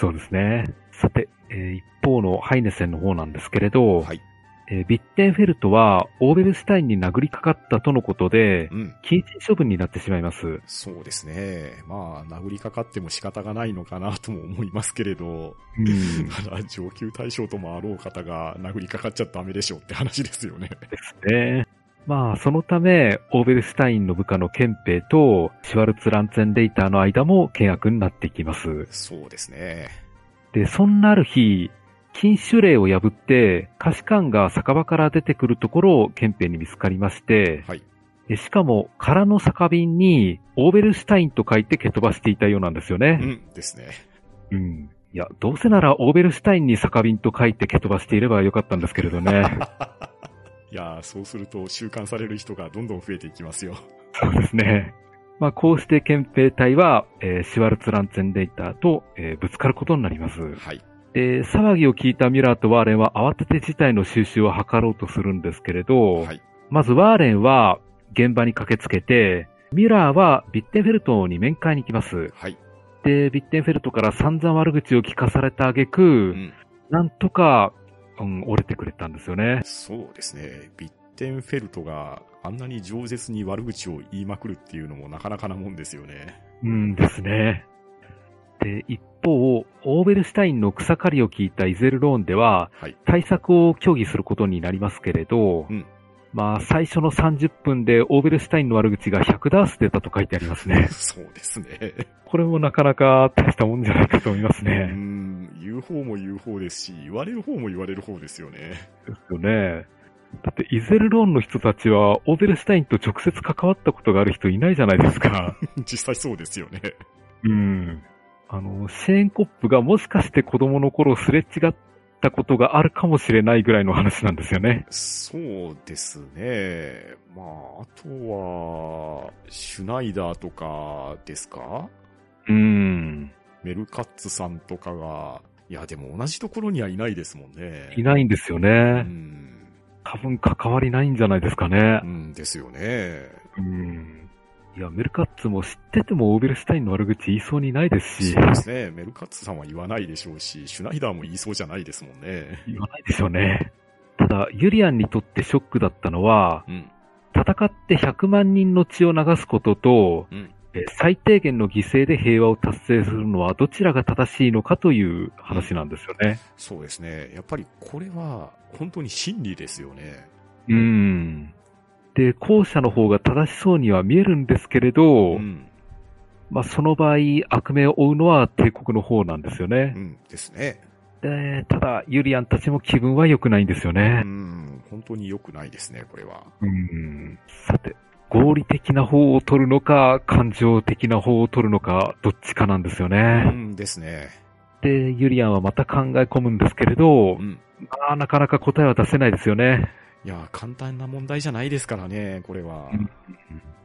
そうですね。さて、えー一方のハイネセンの方なんですけれど、はい。えービッテンフェルトはオーベルシュタインに殴りかかったとのことでう、ん。謹慎処分になってしまいます。そうですね。まあ、殴りかかっても仕方がないのかなとも思いますけれど、うん。た だ上級対象ともあろう方が殴りかかっちゃダメでしょうって話ですよね。ですね。まあ、そのため、オーベルシュタインの部下のケンペイとシュワルツ・ランツェンレイターの間も険悪になっていきます。そうですね。で、そんなある日、禁酒令を破って、菓子館が酒場から出てくるところをケンペイに見つかりまして、はい。でしかも空の酒瓶にオーベルシュタインと書いて蹴飛ばしていたようなんですようね。んですね。うん。いや、どうせならオーベルシュタインに酒瓶と書いて蹴飛ばしていればよかったんですけれどね。いやーそうすると習慣される人がどんどん増えていきますよ。そうですね。まあ、こうして憲兵隊は、えーシュワルツランツェンレイターと、えーぶつかることになります。はい。で、騒ぎを聞いたミュラーとワーレンは慌てて事態の収拾を図ろうとするんですけれど、はい。まずワーレンは現場に駆けつけて、ミュラーはビッテンフェルトに面会に行きます。はい。で、ビッテンフェルトから散々悪口を聞かされた挙句、うん。なんとか、うん、折れてくれたんですよね。そうですね。ビッテンフェルトがあんなに饒舌に悪口を言いまくるっていうのもなかなかなもんですよね。うんですね。で、一方、オーベルシュタインの草刈りを聞いたイゼルローンでは、はい。対策を協議することになりますけれど、うんまあ、最初の30分でオーベルシュタインの悪口が100ダース出たと書いてありますね。そうですね。これもなかなか大したもんじゃないかと思いますうね。ん。言う方も言う方ですし、言われる方も言われる方ですよね。ですよね。だって、イゼルローンの人たちは、オーベルシュタインと直接関わったことがある人いないじゃないですか。実際そうですよね。うん。あの、シェーンコップがもしかして子供の頃すれ違ったことがあるかもしれないぐらいの話なんですよね。そうですね。まあ、あとは、シュナイダーとかですか？うん。メルカッツさんとかが、いや、でも同じところにはいないですもんね。いないんですようね。ん。多分関わりないんじゃないですかねう。んですよね。うん。いや、メルカッツも知っててもオーベルシュタインの悪口言いそうにないですしそう、ですね。メルカッツさんは言わないでしょうし、シュナイダーも言いそうじゃないですもんね。言わないでしょうね。ただ、ユリアンにとってショックだったのは、うん。戦って100万人の血を流すことと、うん。え最低限の犠牲で平和を達成するのはどちらが正しいのかという話なんですよね。そうですね。やっぱりこれは本当に真理ですよね。うん。で、後者の方が正しそうには見えるんですけれど、うん。まあその場合、悪名を負うのは帝国の方なんですようね。んですね。で、ただ、ユリアンたちも気分は良くないんですようね。ん。本当に良くないですね、これは。うん。さて、合理的な方を取るのか、感情的な方を取るのか、どっちかなんですようね。んですね。で、ユリアンはまた考え込むんですけれどう、ん。まあ、なかなか答えは出せないですよね。いや、簡単な問題じゃないですからね、これは。うん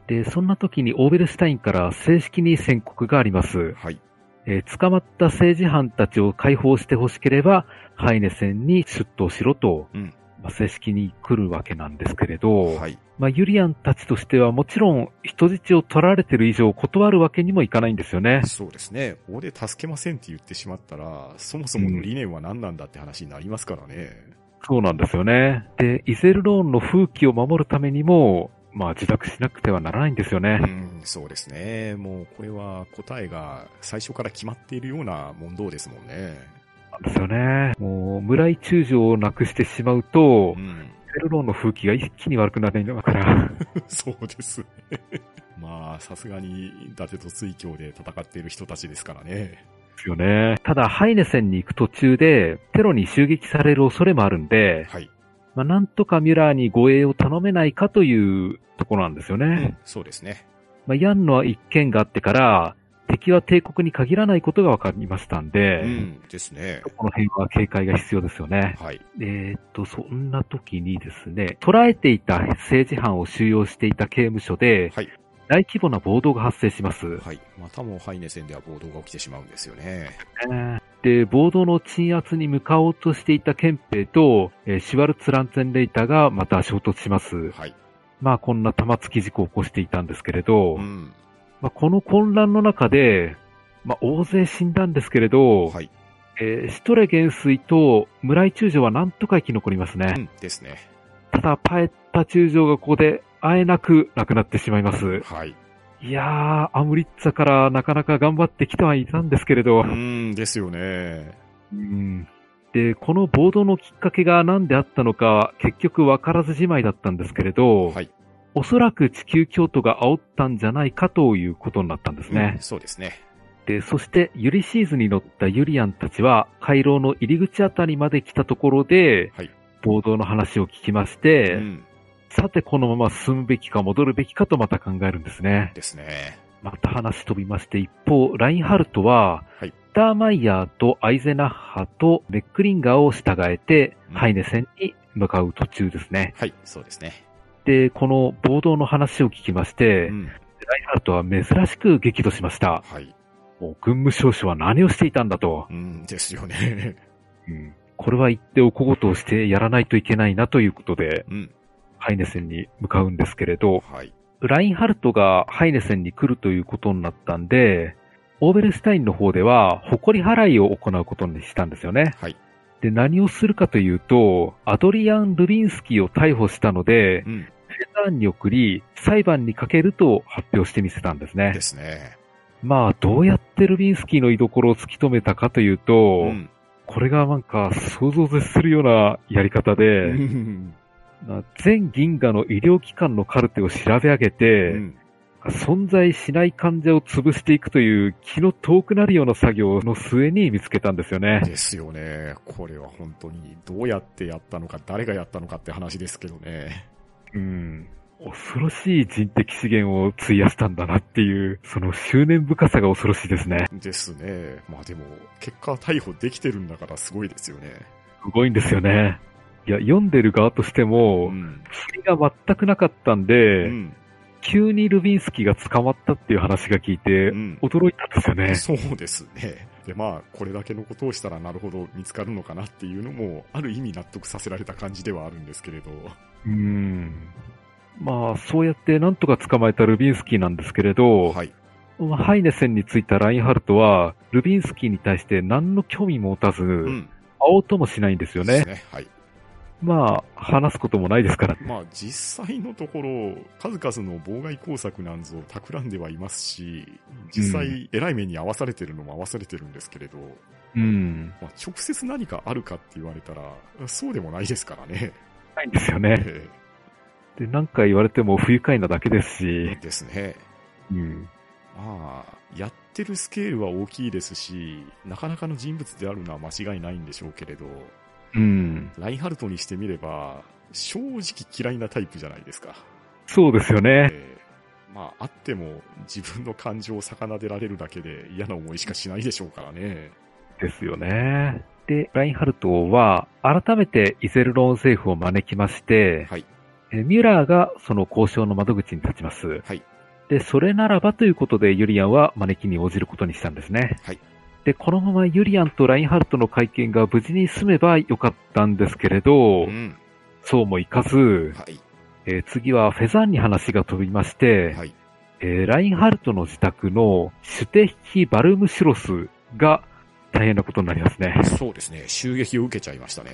で、そんな時にオーベルシュタインから正式に宣告があります。はい。えー捕まった政治犯たちを解放してほしければ、ハイネセンに出頭しろと、うんまあ、正式に来るわけなんですけれど、はい。まあ、ユリアンたちとしてはもちろん人質を取られてる以上断るわけにもいかないんですよね。そうですね。ここで助けませんって言ってしまったら、そもそもの理念は何なんだって話になりますからね。そうなんですよね。で、イゼルローンの風紀を守るためにも、まあ自宅しなくてはならないんですよねう。ん、そうですね。もうこれは答えが最初から決まっているような問答ですもんね。なんですよね。もう、村井中将をなくしてしまうとう、ん。イゼルローンの風紀が一気に悪くなるんだから。そうですね。まあ、さすがに、伊達と水郷で戦っている人たちですからね。ですよね。ただ、ハイネセンに行く途中で、テロに襲撃される恐れもあるんで、はい。まあ、なんとかミュラーに護衛を頼めないかというところなんですよね。うん、そうですね。まあ、ヤンの一件があってから、敵は帝国に限らないことが分かりましたんで、うん。ですね。この辺は警戒が必要ですよね。はい。えーっと、そんな時にですね、捕らえていた政治犯を収容していた刑務所で、はい大規模な暴動が発生します。はい。またもハイネ戦では暴動が起きてしまうんですよね。で、暴動の鎮圧に向かおうとしていた憲兵と、えーシュワルツ・ランツェンレイターがまた衝突します。はい。まあ、こんな玉突き事故を起こしていたんですけれど、うん。まあ、この混乱の中で、まあ、大勢死んだんですけれど、はい。えーシュトレ元帥と村井中将はなんとか生き残りますね。うん。ですね。ただ、パエッタ中将がここで、あえなく亡くなってしまいます。はい。いやー、アムリッツァからなかなか頑張ってきてはいたんですけれど、うん。ですよね。うんで、この暴動のきっかけが何であったのか、結局分からずじまいだったんですけれど、はい。おそらく地球京都が煽ったんじゃないかということになったんですねうん。そうですね。で、そしてユリシーズに乗ったユリアンたちは、回廊の入り口あたりまで来たところで、はい暴動の話を聞きまして、うん。さてこのまま進むべきか戻るべきかとまた考えるんですね。ですね。また話飛びまして、一方、ラインハルトは、はいスターマイヤーとアイゼナッハとメックリンガーを従えて、うんハイネ戦に向かう途中ですね。はい。そうですね。で、この暴動の話を聞きまして、うん。ラインハルトは珍しく激怒しました。はい。もう軍務少将は何をしていたんだと。うん。ですよね。うんこれは言ってお小言をしてやらないといけないなということで、うん。ハイネ戦に向かうんですけれど、はい。ラインハルトがハイネ戦に来るということになったんで、オーベルスタインの方では、誇り払いを行うことにしたんですよね。はい。で、何をするかというと、アドリアン・ルビンスキーを逮捕したのでう、ん。フェザーンに送り、裁判にかけると発表してみせたんですねで。すね。まあ、どうやってルビンスキーの居所を突き止めたかというと、うん。これがなんか想像を絶するようなやり方で、全銀河の医療機関のカルテを調べ上げて、うん存在しない患者を潰していくという気の遠くなるような作業の末に見つけたんですよね。ですよね。これは本当にどうやってやったのか、誰がやったのかって話ですけどね。うん。恐ろしい人的資源を費やしたんだなっていう、その執念深さが恐ろしいですね。ですね。まあでも、結果逮捕できてるんだからすごいですよね。すごいんですよね。いや、読んでる側としても、ん。振りが全くなかったんで、うん。急にルビンスキーが捕まったっていう話が聞いて、うん驚いたんですよね。そうですね。で、まあ、これだけのことをしたらなるほど見つかるのかなっていうのも、ある意味納得させられた感じではあるんですけれど。うん。まあ、そうやってなんとか捕まえたルビンスキーなんですけれど、はい。まあハイネ戦についたラインハルトは、ルビンスキーに対して何の興味も持たず、うん。会おうともしないんですよね。ね。はい。まあ、話すこともないですから。まあ、実際のところ、数々の妨害工作なんぞ企んではいますし、実際、偉い目に合わされてるのも合わされてるんですけれど、うん。まあ、直接何かあるかって言われたら、そうでもないですからね。ないんですよね。えで、何か言われても不愉快なだけですし、えですね。うん。まあ、やってるスケールは大きいですし、なかなかの人物であるのは間違いないんでしょうけれど、うん。ラインハルトにしてみれば、正直嫌いなタイプじゃないですか。そうですよね。ええまあ、あっても自分の感情を逆でられるだけで嫌な思いしかしないでしょうからね。ですよね。で、ラインハルトは、改めてイゼルローン政府を招きまして、はい。えミュラーがその交渉の窓口に立ちます。はい。で、それならばということでユリアンは招きに応じることにしたんですね。はい。で、このままユリアンとラインハルトの会見が無事に済めばよかったんですけれど、うん。そうもいかず、はい。えー次はフェザーンに話が飛びまして、はい。えーラインハルトの自宅のシュテヒ・バルムシュロスが大変なことになりますね。そうですね。襲撃を受けちゃいましたね。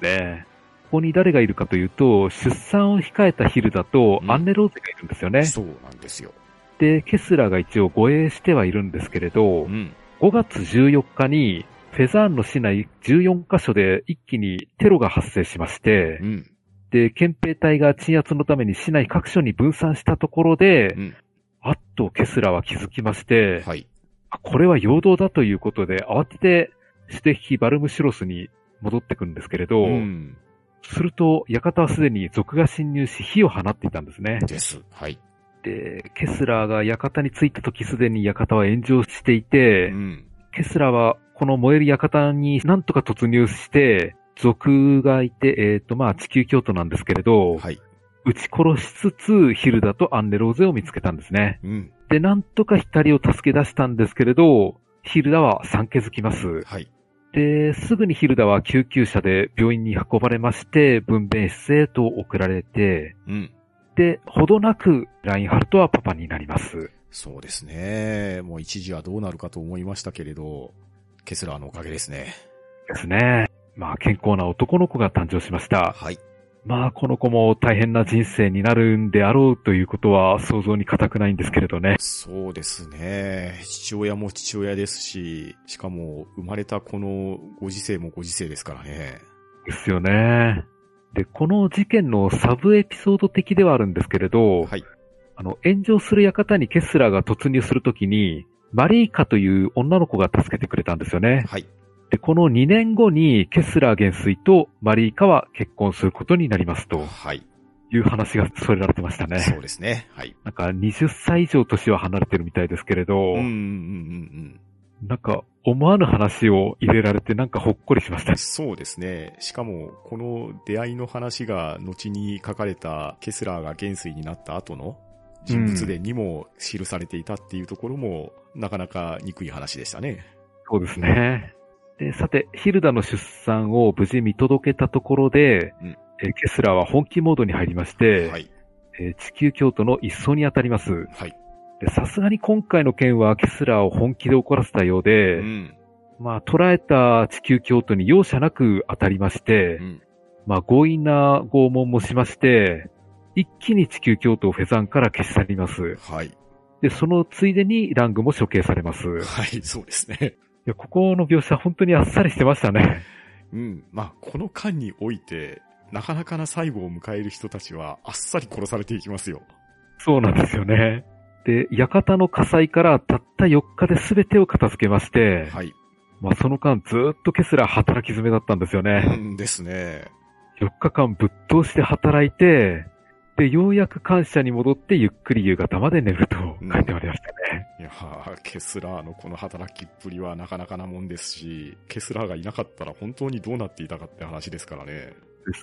ねここに誰がいるかというと、出産を控えたヒルダとうんアンネローゼがいるんですよね。そうなんですよ。で、ケスラーが一応護衛してはいるんですけれど、うん。5月14日にフェザーンの市内14カ所で一気にテロが発生しましてう、ん。で、憲兵隊が鎮圧のために市内各所に分散したところで、うん。あっとケスラーは気づきまして、はい。あこれは陽動だということで、慌ててシュテヒ・バルムシュロスに戻ってくるんですけれど、うん。すると、館はすでに賊が侵入し火を放っていたんですね。です。はい。で、ケスラーが館に着いた時すでに館は炎上していて、うん。ケスラーはこの燃える館になんとか突入して、族がいて、えっ、と、まあ地球京都なんですけれど、はい。撃ち殺しつつ、ヒルダとアンネローゼを見つけたんですね。うん。で、なんとか光を助け出したんですけれど、ヒルダは産気づきます。はい。で、すぐにヒルダは救急車で病院に運ばれまして、分娩室へと送られて、うん。で、ほどなくラインハルトはパパになります。そうですね。もう一時はどうなるかと思いましたけれど、ケスラーのおかげですね。ですね。まあ、健康な男の子が誕生しました。はい。まあ、この子も大変な人生になるんであろうということは想像に難くないんですけれどね。そうですね。父親も父親ですし、しかも生まれたこのご時世もご時世ですからね。ですよね。で、この事件のサブエピソード的ではあるんですけれど、はい。あの、炎上する館にケスラーが突入するときに、マリーカという女の子が助けてくれたんですよね。はい。で、この2年後にケスラー元帥とマリーカは結婚することになりますとはい。いう話が添えられてましたね。そうですね。はい。なんか20歳以上年は離れてるみたいですけれど、うんうんうんうんなんか思わぬ話を入れられてなんかほっこりしましたうん。。そうですね。しかも、この出会いの話が後に書かれたケスラーが元帥になった後の人物伝にも記されていたっていうところも、なかなか憎い話でしたね。そうですね。で、さて、ヒルダの出産を無事見届けたところで、うんえーケスラーは本気モードに入りまして、はい。えー地球京都の一掃に当たります。はい。でさすがに今回の件はケスラーを本気で怒らせたようで、うん。まあ、捉えた地球京都に容赦なく当たりまして、うん。まあ、強引な拷問もしまして、一気に地球京都をフェザンから消し去ります。はい。で、そのついでにラングも処刑されます。いはい、そうですね。や、ここの描写本当にあっさりしてましたね。うん。まあ、この間において、なかなかな最後を迎える人たちは、あっさり殺されていきますよ。そうなんですよね。で、館の火災からたった4日で全てを片付けまして、はい。まあその間ずーっとケスラー働き詰めだったんですようね。んですね。4日間ぶっ通して働いて、で、ようやく感謝に戻ってゆっくり夕方まで寝ると書いてありましたね。いやーケスラーのこの働きっぷりはなかなかなもんですし、ケスラーがいなかったら本当にどうなっていたかって話ですからね。で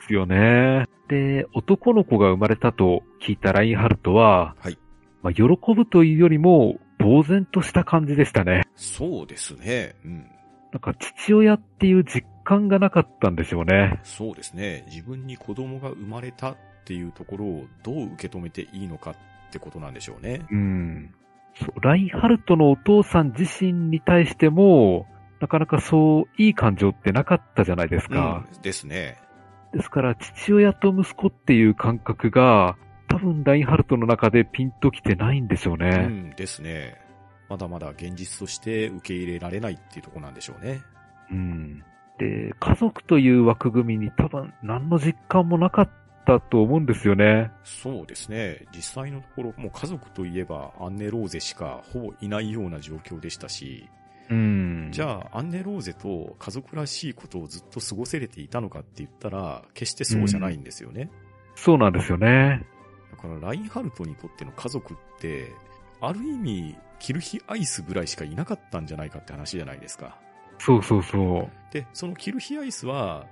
すよね。で、男の子が生まれたと聞いたラインハルトは、はい。まあ、喜ぶというよりも、呆然とした感じでしたね。そうですね。うん。なんか父親っていう実感がなかったんでしょうね。そうですね。自分に子供が生まれたっていうところをどう受け止めていいのかってことなんでしょうね。うん。そうラインハルトのお父さん自身に対しても、なかなかそういい感情ってなかったじゃないですか。うん、ですね。ですから、父親と息子っていう感覚が、多分ラインハルトの中でピンときてないんでしょううね。ん、ですね。まだまだ現実として受け入れられないっていうところなんでしょうね。うん。で、家族という枠組みに多分何の実感もなかったと思うんですよね。そうですね。実際のところ、もう家族といえばアンネ・ローゼしかほぼいないような状況でしたし、うん。じゃあアンネ・ローゼと家族らしいことをずっと過ごせれていたのかって言ったら、決してそうじゃないんですよね。そうなんですよね。だからラインハルトにとっての家族って、ある意味、キルヒアイスぐらいしかいなかったんじゃないかって話じゃないですか。そうそうそう。で、そのキルヒアイスは、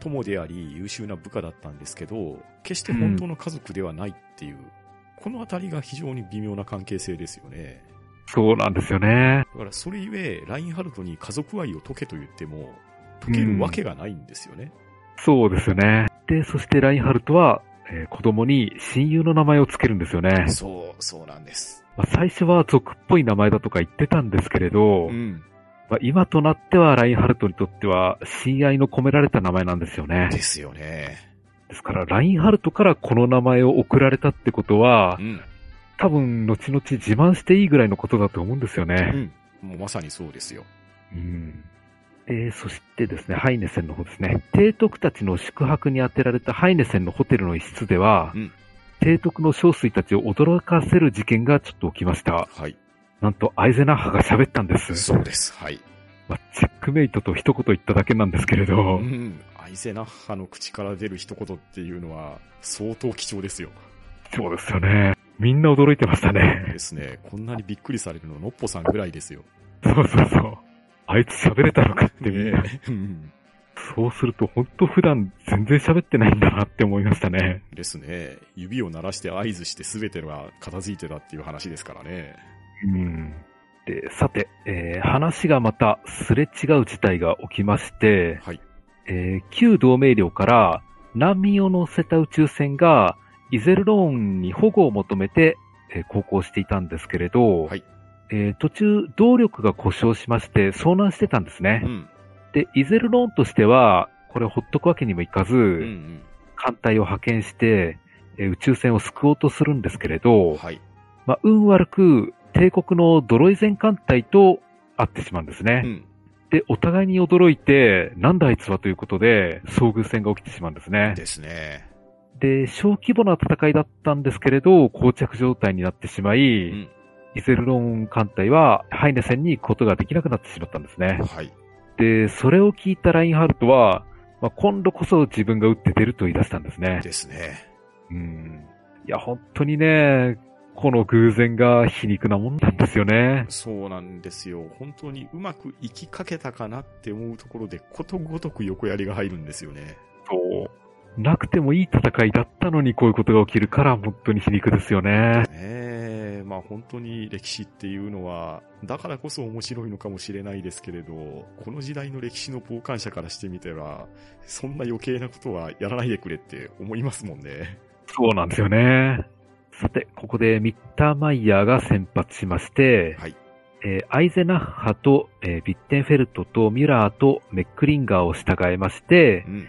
友であり優秀な部下だったんですけど、決して本当の家族ではないっていう、このあたりが非常に微妙な関係性ですよね。そうなんですよね。だからそれゆえ、ラインハルトに家族愛を解けと言っても、解けるわけがないんですよね。そうですよね。で、そしてラインハルトは、えー子供に親友の名前をつけるんですよね。そう、そうなんです。まあ、最初は族っぽい名前だとか言ってたんですけれど、うん。まあ、今となってはラインハルトにとっては親愛の込められた名前なんですよね。ですよね。ですから、ラインハルトからこの名前を贈られたってことはう、ん。多分、後々自慢していいぐらいのことだと思うんですようね。ん。もうまさにそうですよ。うん。で、そしてですね、ハイネセンの方ですね。提督たちの宿泊に当てられたハイネセンのホテルの一室では、うん提督の将帥たちを驚かせる事件がちょっと起きました。はい。なんと、アイゼナッハが喋ったんです。そうです。はい。まあ、チェックメイトと一言言っただけなんですけれど、うん。アイゼナッハの口から出る一言っていうのは相当貴重ですよ。そうですよね。みんな驚いてましたね。ですね。こんなにびっくりされるの、のっぽさんぐらいですよ。そうそうそう。あいつ喋れたのかって。ねうんそうすると本当普段全然喋ってないんだなって思いましたね。ですね。指を鳴らして合図して全てが片付いてたっていう話ですからね。うん。で、さて、えー話がまたすれ違う事態が起きまして、はい。えー旧同盟領から難民を乗せた宇宙船がイゼルローンに保護を求めて、えー航行していたんですけれど、はいえー途中動力が故障しまして遭難してたんですね。うん。で、イゼルローンとしては、これほっとくわけにもいかず、うんうん。艦隊を派遣して、えー宇宙船を救おうとするんですけれど、はい。まあ、運悪く帝国のドロイゼン艦隊と会ってしまうんですね。うん。で、お互いに驚いて、なんだあいつはということで、遭遇戦が起きてしまうんですね。ですね。で、小規模な戦いだったんですけれど、膠着状態になってしまい、うん。イゼルロン艦隊はハイネ戦に行くことができなくなってしまったんですね。はい。で、それを聞いたラインハルトは、まあ、今度こそ自分が撃って出ると言い出したんですね。ですね。うん。いや、本当にね、この偶然が皮肉なもんなんですよね。そうなんですよ。本当にうまくいきかけたかなって思うところで、ことごとく横やりが入るんですよね。そう。なくてもいい戦いだったのにこういうことが起きるから本当に皮肉ですよね。ねえ、まあ本当に歴史っていうのは、だからこそ面白いのかもしれないですけれど、この時代の歴史の傍観者からしてみては、そんな余計なことはやらないでくれって思いますもんね。そうなんですよね。さて、ここでミッターマイヤーが先発しまして、はい。えーアイゼナッハと、えービッテンフェルトとミュラーとメックリンガーを従えましてう、ん。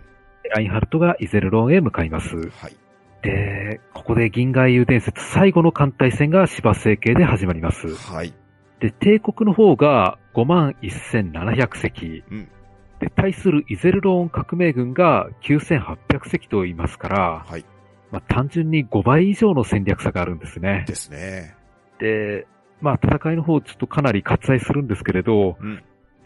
ラインハルトがイゼルロンへ向かいます。はい。で、ここで銀河英雄伝説最後の艦隊戦が芝成形で始まります。はい。で、帝国の方が51,700隻。うんで、対するイゼルローン革命軍が9,800隻と言いますから、はい。まあ、単純に5倍以上の戦略差があるんですね。ですね。で、まあ、戦いの方ちょっとかなり割愛するんですけれど、うん。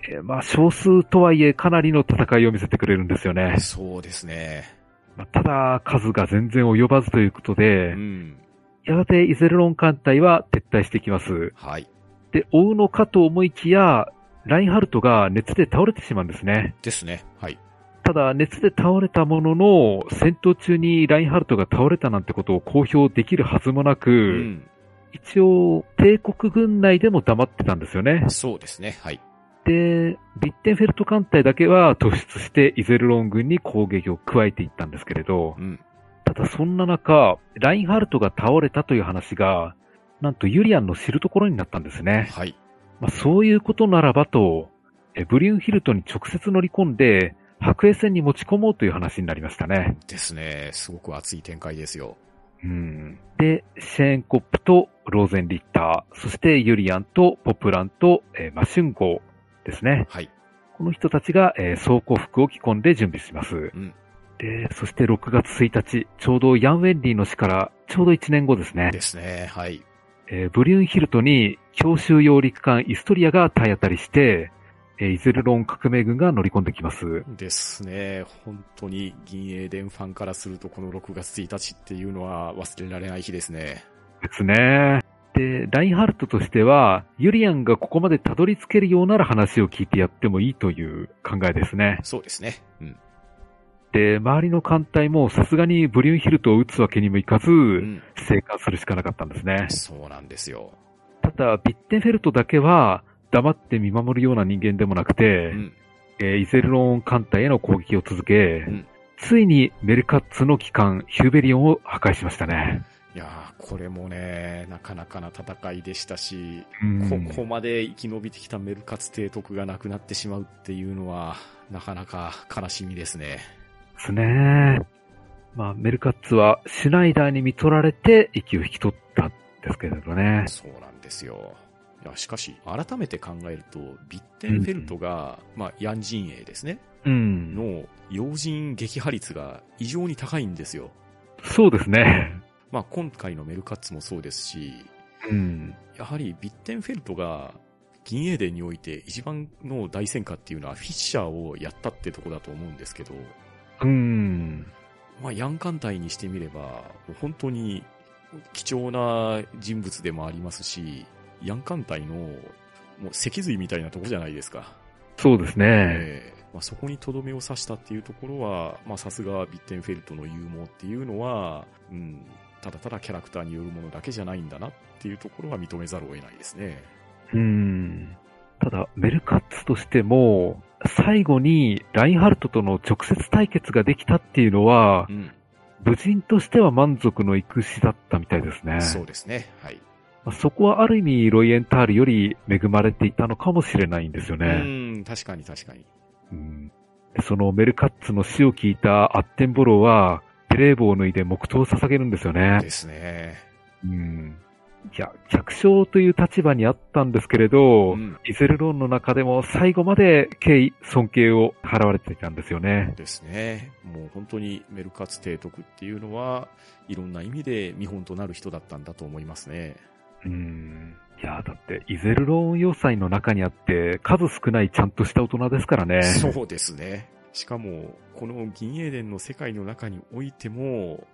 えーまあ、少数とはいえかなりの戦いを見せてくれるんですよね。そうですね。まあ、ただ、数が全然及ばずということで、うん。やがてイゼルロン艦隊は撤退していきます。はい。で、追うのかと思いきや、ラインハルトが熱で倒れてしまうんですね。ですね。はい。ただ、熱で倒れたものの、戦闘中にラインハルトが倒れたなんてことを公表できるはずもなく、うん。一応、帝国軍内でも黙ってたんですよね。そうですね。はい。で、ビッテンフェルト艦隊だけは突出してイゼルロン軍に攻撃を加えていったんですけれどう、ん。ただそんな中、ラインハルトが倒れたという話が、なんとユリアンの知るところになったんですね。はい。まあ、そういうことならばと、えブリュンヒルトに直接乗り込んで、白衛戦に持ち込もうという話になりましたね。ですね。すごく熱い展開ですよ。うん。で、シェーンコップとローゼンリッター、そしてユリアンとポプランと、えーマシュンゴーですね。はい。この人たちが、えー装甲服を着込んで準備します。うん。で、そして6月1日、ちょうどヤン・ウェンリーの死からちょうど1年後ですね。ですね。はい。えーブリュンヒルトに強襲揚陸艦イストリアが体当たりして、えーイゼルロン革命軍が乗り込んできます。ですね。本当に銀英伝ファンからするとこの6月1日っていうのは忘れられない日ですね。ですね。で、ラインハルトとしては、ユリアンがここまでたどり着けるようなら話を聞いてやってもいいという考えですね。そうですね。うん。で、周りの艦隊もさすがにブリュンヒルトを撃つわけにもいかず、うん。生還するしかなかったんですね。そうなんですよ。ただ、ビッテンフェルトだけは黙って見守るような人間でもなくて、うん。えーイゼルロン艦隊への攻撃を続け、んついにメルカッツの機関ヒューベリオンを破壊しましたね。いやー、これもね、なかなかな戦いでしたし、うんここまで生き延びてきたメルカツ提督がなくなってしまうっていうのは、なかなか悲しみですね。ですね。まあ、メルカッツはシュナイダーに見取られて息を引き取ったんですけれどね。そうなんですよ。いや、しかし、改めて考えると、ビッテンフェルトが、まあ、ヤン陣営ですね、うん。の要人撃破率が異常に高いんですよ。そうですね。まあ、今回のメルカッツもそうですし、うん。やはりビッテンフェルトが、銀英伝において一番の大戦果っていうのはフィッシャーをやったってとこだと思うんですけど、うん。まあ、ヤン艦隊にしてみれば、本当に貴重な人物でもありますし、ヤン艦隊のもう脊髄みたいなとこじゃないですか。そうですね。ええまあ、そこにとどめを刺したっていうところは、まあさすがビッテンフェルトの勇猛っていうのは、うん、ただただキャラクターによるものだけじゃないんだなっていうところは認めざるを得ないですね。うん。ただ、メルカッツとしても、最後にラインハルトとの直接対決ができたっていうのはう、ん、武人としては満足のいく詩だったみたいですね。そうですね。はい。まあそこはある意味、ロイエンタールより恵まれていたのかもしれないんですようね。ん、確かに確かに。うんでそのメルカッツの死を聞いたアッテンボローは、ベレー帽を脱いで黙祷を捧げるんですよね。ですね。うん。いや、客将という立場にあったんですけれど、うん、イゼルローンの中でも最後まで敬意、尊敬を払われていたんですよね。ですね。もう本当にメルカツ提督っていうのは、いろんな意味で見本となる人だったんだと思いますね。うん。いや、だって、イゼルローン要塞の中にあって、数少ないちゃんとした大人ですからね。そうですね。しかも、この銀英伝の世界の中においても、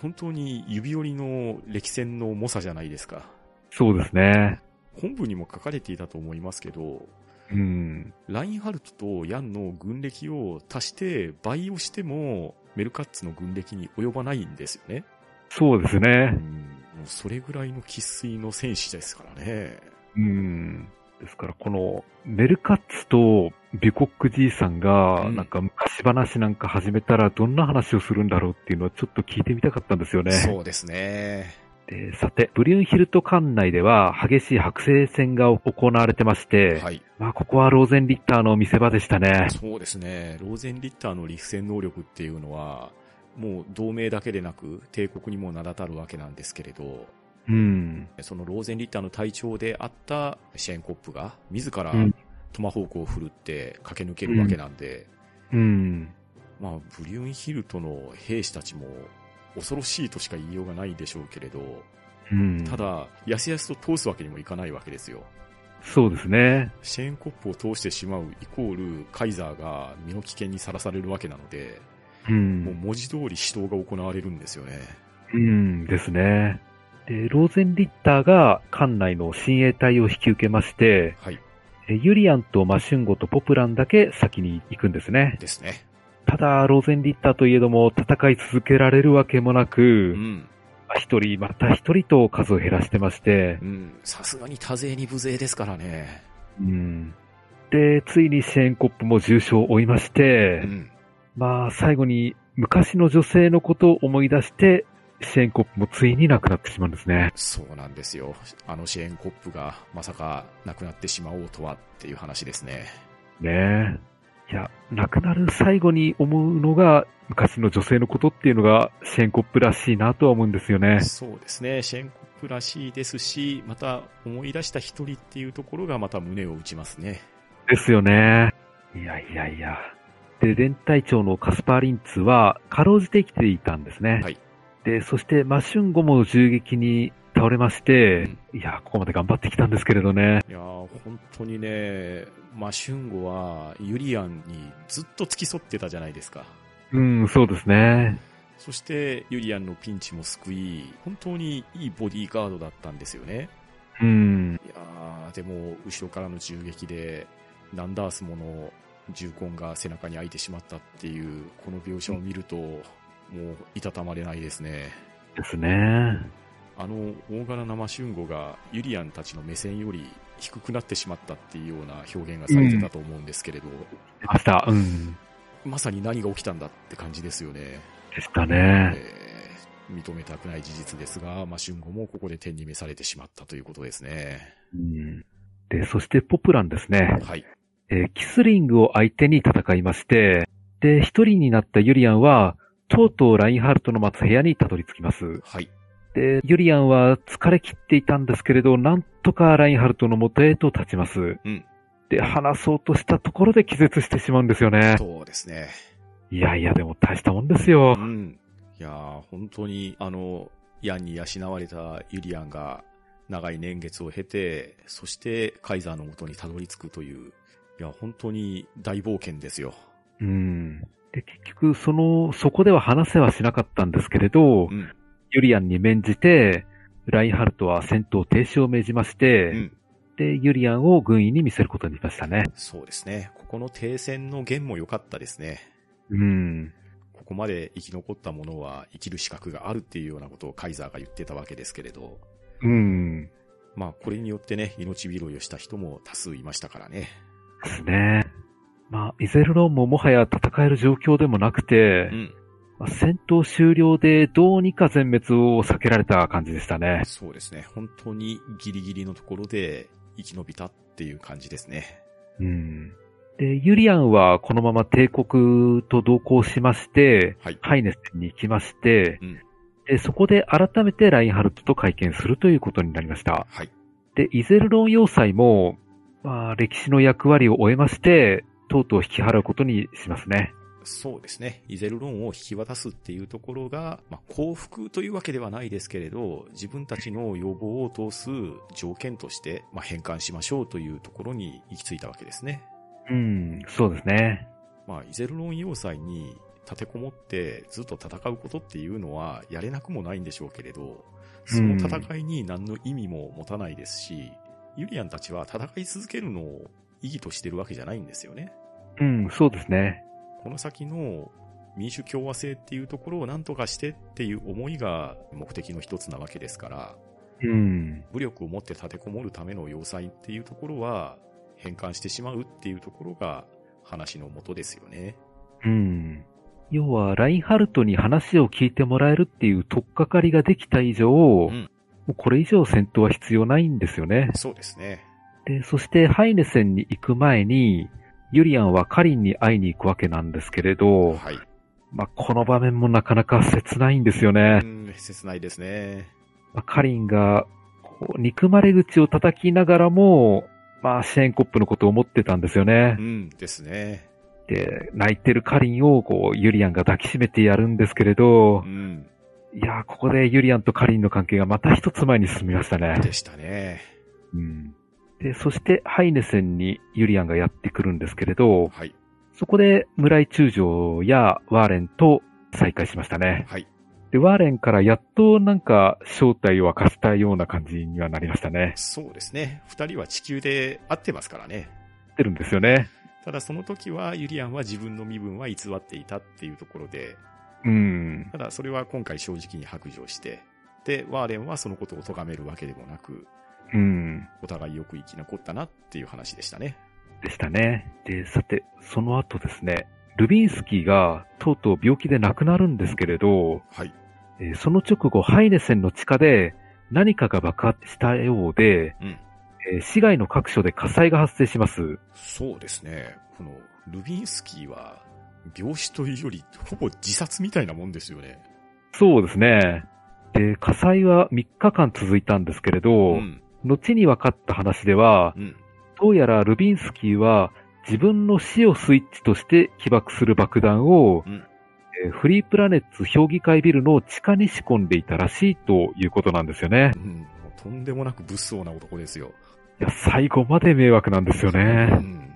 本当に指折りの歴戦の猛者じゃないですか。そうですね。本部にも書かれていたと思いますけど、うん。ラインハルトとヤンの軍歴を足して倍をしても、メルカッツの軍歴に及ばないんですよね。そうですうね。ん、もうそれぐらいの生粋の戦士ですからね。うん。ですから、この、メルカッツとビュコックじいさんが、うんなんか昔話なんか始めたらどんな話をするんだろうっていうのはちょっと聞いてみたかったんですよね。そうですね。でさて、ブリュンヒルト管内では激しい白星戦が行われてまして、はい。まあここはローゼンリッターの見せ場でしたね。そうですね。ローゼンリッターの陸戦能力っていうのは、もう同盟だけでなく帝国にも名だたるわけなんですけれど、うん。そのローゼンリッターの隊長であったシェーンコップが自らうんトマホークを振るって駆け抜けるわけなんで、うん。まあ、ブリュンヒルトの兵士たちも恐ろしいとしか言いようがないでしょうけれど、うん。ただ、やすやすと通すわけにもいかないわけですよ。そうですね。シェーンコップを通してしまうイコール、カイザーが身の危険にさらされるわけなので、う。もうん文字通り指導が行われるんですよね。うんですね。で、ローゼンリッターが艦内の親衛隊を引き受けまして、はい。えユリアンとマシュンゴとポプランだけ先に行くんですね。ですね。ただ、ローゼンリッターといえども戦い続けられるわけもなうく、ん。一人また一人と数を減らしてましてう、ん。さすがに多勢に無勢ですからね。うん。で、ついにシェーンコップも重傷を負いまして、うん。まあ、最後に昔の女性のことを思い出して、シェーンコップもついに亡くなってしまうんですね。そうなんですよ。あのシェーンコップがまさか亡くなってしまおうとはっていう話ですね。ねえ。いや、亡くなる最後に思うのが、昔の女性のことっていうのが、シェーンコップらしいなとは思うんですよね。そうですね。シェーンコップらしいですし、また思い出した一人っていうところがまた胸を打ちますね。ですよね。いやいやいや。で、連隊長のカスパーリンツは、かろうじて生きていたんですね。はいで、そしてマシュンゴも銃撃に倒れまして、いや、ここまで頑張ってきたんですけれどね。いやー、本当にね、マシュンゴはユリアンにずっと付き添ってたじゃないですか。うん、そうですね。そしてユリアンのピンチも救い、本当にいいボディーガードだったんですよね。うん、いやーでも、後ろからの銃撃で、ナンダースもの銃痕が背中に開いてしまったっていう、この描写を見ると、もう、いたたまれないですね。ですね。あの、大柄なマシュンゴが、ユリアンたちの目線より低くなってしまったっていうような表現がされてたと思うんですけれど、出ました。うん。まさに何が起きたんだって感じですよね。でしたね。えー認めたくない事実ですが、マシュンゴもここで天に召されてしまったということですね。うんで、そしてポプランですね。はい。えーキスリングを相手に戦いまして、で、一人になったユリアンは、とうとうラインハルトの待つ部屋にたどり着きます。はい。で、ユリアンは疲れ切っていたんですけれど、なんとかラインハルトの元へと立ちます。うん。で、話そうとしたところで気絶してしまうんですよね。そうですね。いやいや、でも大したもんですよう。ん。いやー本当に、あの、ヤンに養われたユリアンが、長い年月を経て、そしてカイザーの元にたどり着くという、いや、本当に大冒険ですよ。うん。で、結局、その、そこでは話せはしなかったんですけれどう、ん。ユリアンに免じて、ラインハルトは戦闘停止を命じまして、うん。で、ユリアンを軍医に見せることにしましたね。そうですね。ここの停戦の弦も良かったですね。うん。ここまで生き残った者は生きる資格があるっていうようなことをカイザーが言ってたわけですけれど、うん。まあこれによってね、命拾いをした人も多数いましたからね。ですね。まあ、イゼルロンももはや戦える状況でもなくて、うん。まあ戦闘終了でどうにか全滅を避けられた感じでしたね。そうですね。本当にギリギリのところで生き延びたっていう感じですね。うん。で、ユリアンはこのまま帝国と同行しまして、はい。ハイネスに行きまして、うんで、そこで改めてラインハルトと会見するということになりました。はい。で、イゼルロン要塞も、まあ、歴史の役割を終えまして、とうとう引き払うことにしますね。そうですね。イゼルロンを引き渡すっていうところが、まあ、幸福というわけではないですけれど、自分たちの要望を通す条件として、まあ、返還しましょうというところに行き着いたわけですね。うん、そうですね。まあ、イゼルロン要塞に立てこもってずっと戦うことっていうのはやれなくもないんでしょうけれど、その戦いに何の意味も持たないですし、ユリアンたちは戦い続けるのを意義としてるわけじゃないんですよね。うん、そうですね。この先の民主共和制っていうところを何とかしてっていう思いが目的の一つなわけですから、うん、武力を持って立てこもるための要塞っていうところは返還してしまうっていうところが話の元ですよね。うん。要は、ラインハルトに話を聞いてもらえるっていう取っかかりができた以上、んもうこれ以上戦闘は必要ないんですよね。そうですね。で、そしてハイネセンに行く前に、ユリアンはカリンに会いに行くわけなんですけれど、はい。まあ、この場面もなかなか切ないんですよねう。ん、切ないですね。まあ、カリンが、憎まれ口を叩きながらも、まあ、シェーンコップのことを思ってたんですよねう。んですね。で、泣いてるカリンを、こう、ユリアンが抱きしめてやるんですけれどう、ん。いやー、ここでユリアンとカリンの関係がまた一つ前に進みましたね。でしたね。うん。で、そして、ハイネセンにユリアンがやってくるんですけれど、はい。そこで村井中将やワーレンと再会しましたね。はい。で、ワーレンからやっとなんか正体を明かしたような感じにはなりましたね。そうですね。二人は地球で会ってますからね。知ってるんですよね。ただその時はユリアンは自分の身分は偽っていたっていうところで、うん。ただそれは今回正直に白状して、で、ワーレンはそのことを咎めるわけでもなく、うん。お互いよく生き残ったなっていう話でしたね。でしたね。で、さて、その後ですね、ルビンスキーがとうとう病気で亡くなるんですけれど、はい。えーその直後、ハイネセンの地下で何かが爆発したようで、うん。えー市街の各所で火災が発生します。そうですね。この、ルビンスキーは、病死というより、ほぼ自殺みたいなもんですよね。そうですね。で、火災は3日間続いたんですけれど、うん。後に分かった話では、うん。どうやらルビンスキーは自分の死をスイッチとして起爆する爆弾を、うんえーフリープラネッツ評議会ビルの地下に仕込んでいたらしいということなんですよねう。ん。とんでもなく物騒な男ですよ。いや、最後まで迷惑なんですようね。ん。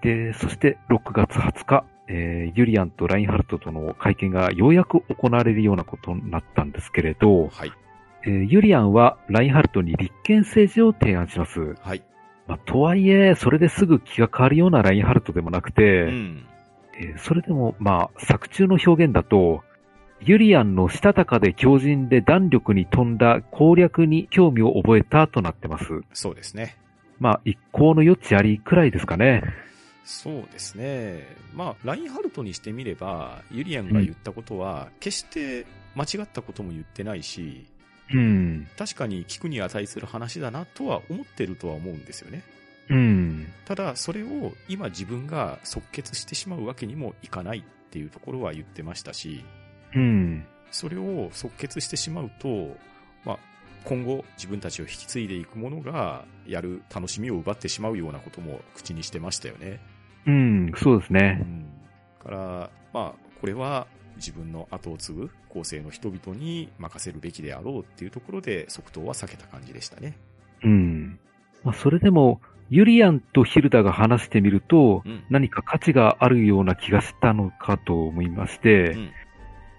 で、そして6月20日、えーユリアンとラインハルトとの会見がようやく行われるようなことになったんですけれど、はい。えーユリアンはラインハルトに立憲政治を提案します。はい。まあ、とはいえ、それですぐ気が変わるようなラインハルトでもなくて、うん。えーそれでも、まあ、作中の表現だと、ユリアンのしたたかで強靭で弾力に富んだ攻略に興味を覚えたとなってます。そうですね。まあ、一向の余地ありくらいですかね。そうですね。まあ、ラインハルトにしてみれば、ユリアンが言ったことは、決して間違ったことも言ってないし、うん。確かに聞くに値する話だなとは思ってるとは思うんですよね。うん。ただ、それを今自分が即決してしまうわけにもいかないっていうところは言ってましたし、うん。それを即決してしまうと、まあ、今後自分たちを引き継いでいくものがやる楽しみを奪ってしまうようなことも口にしてましたよね。うん、そうですうね。ん。から、まあ、これは自分の後を継ぐ後世の人々に任せるべきであろうっていうところで即答は避けた感じでしたね。うん。まあ、それでも、ユリアンとヒルダが話してみると、うん。何か価値があるような気がしたのかと思いまして、うん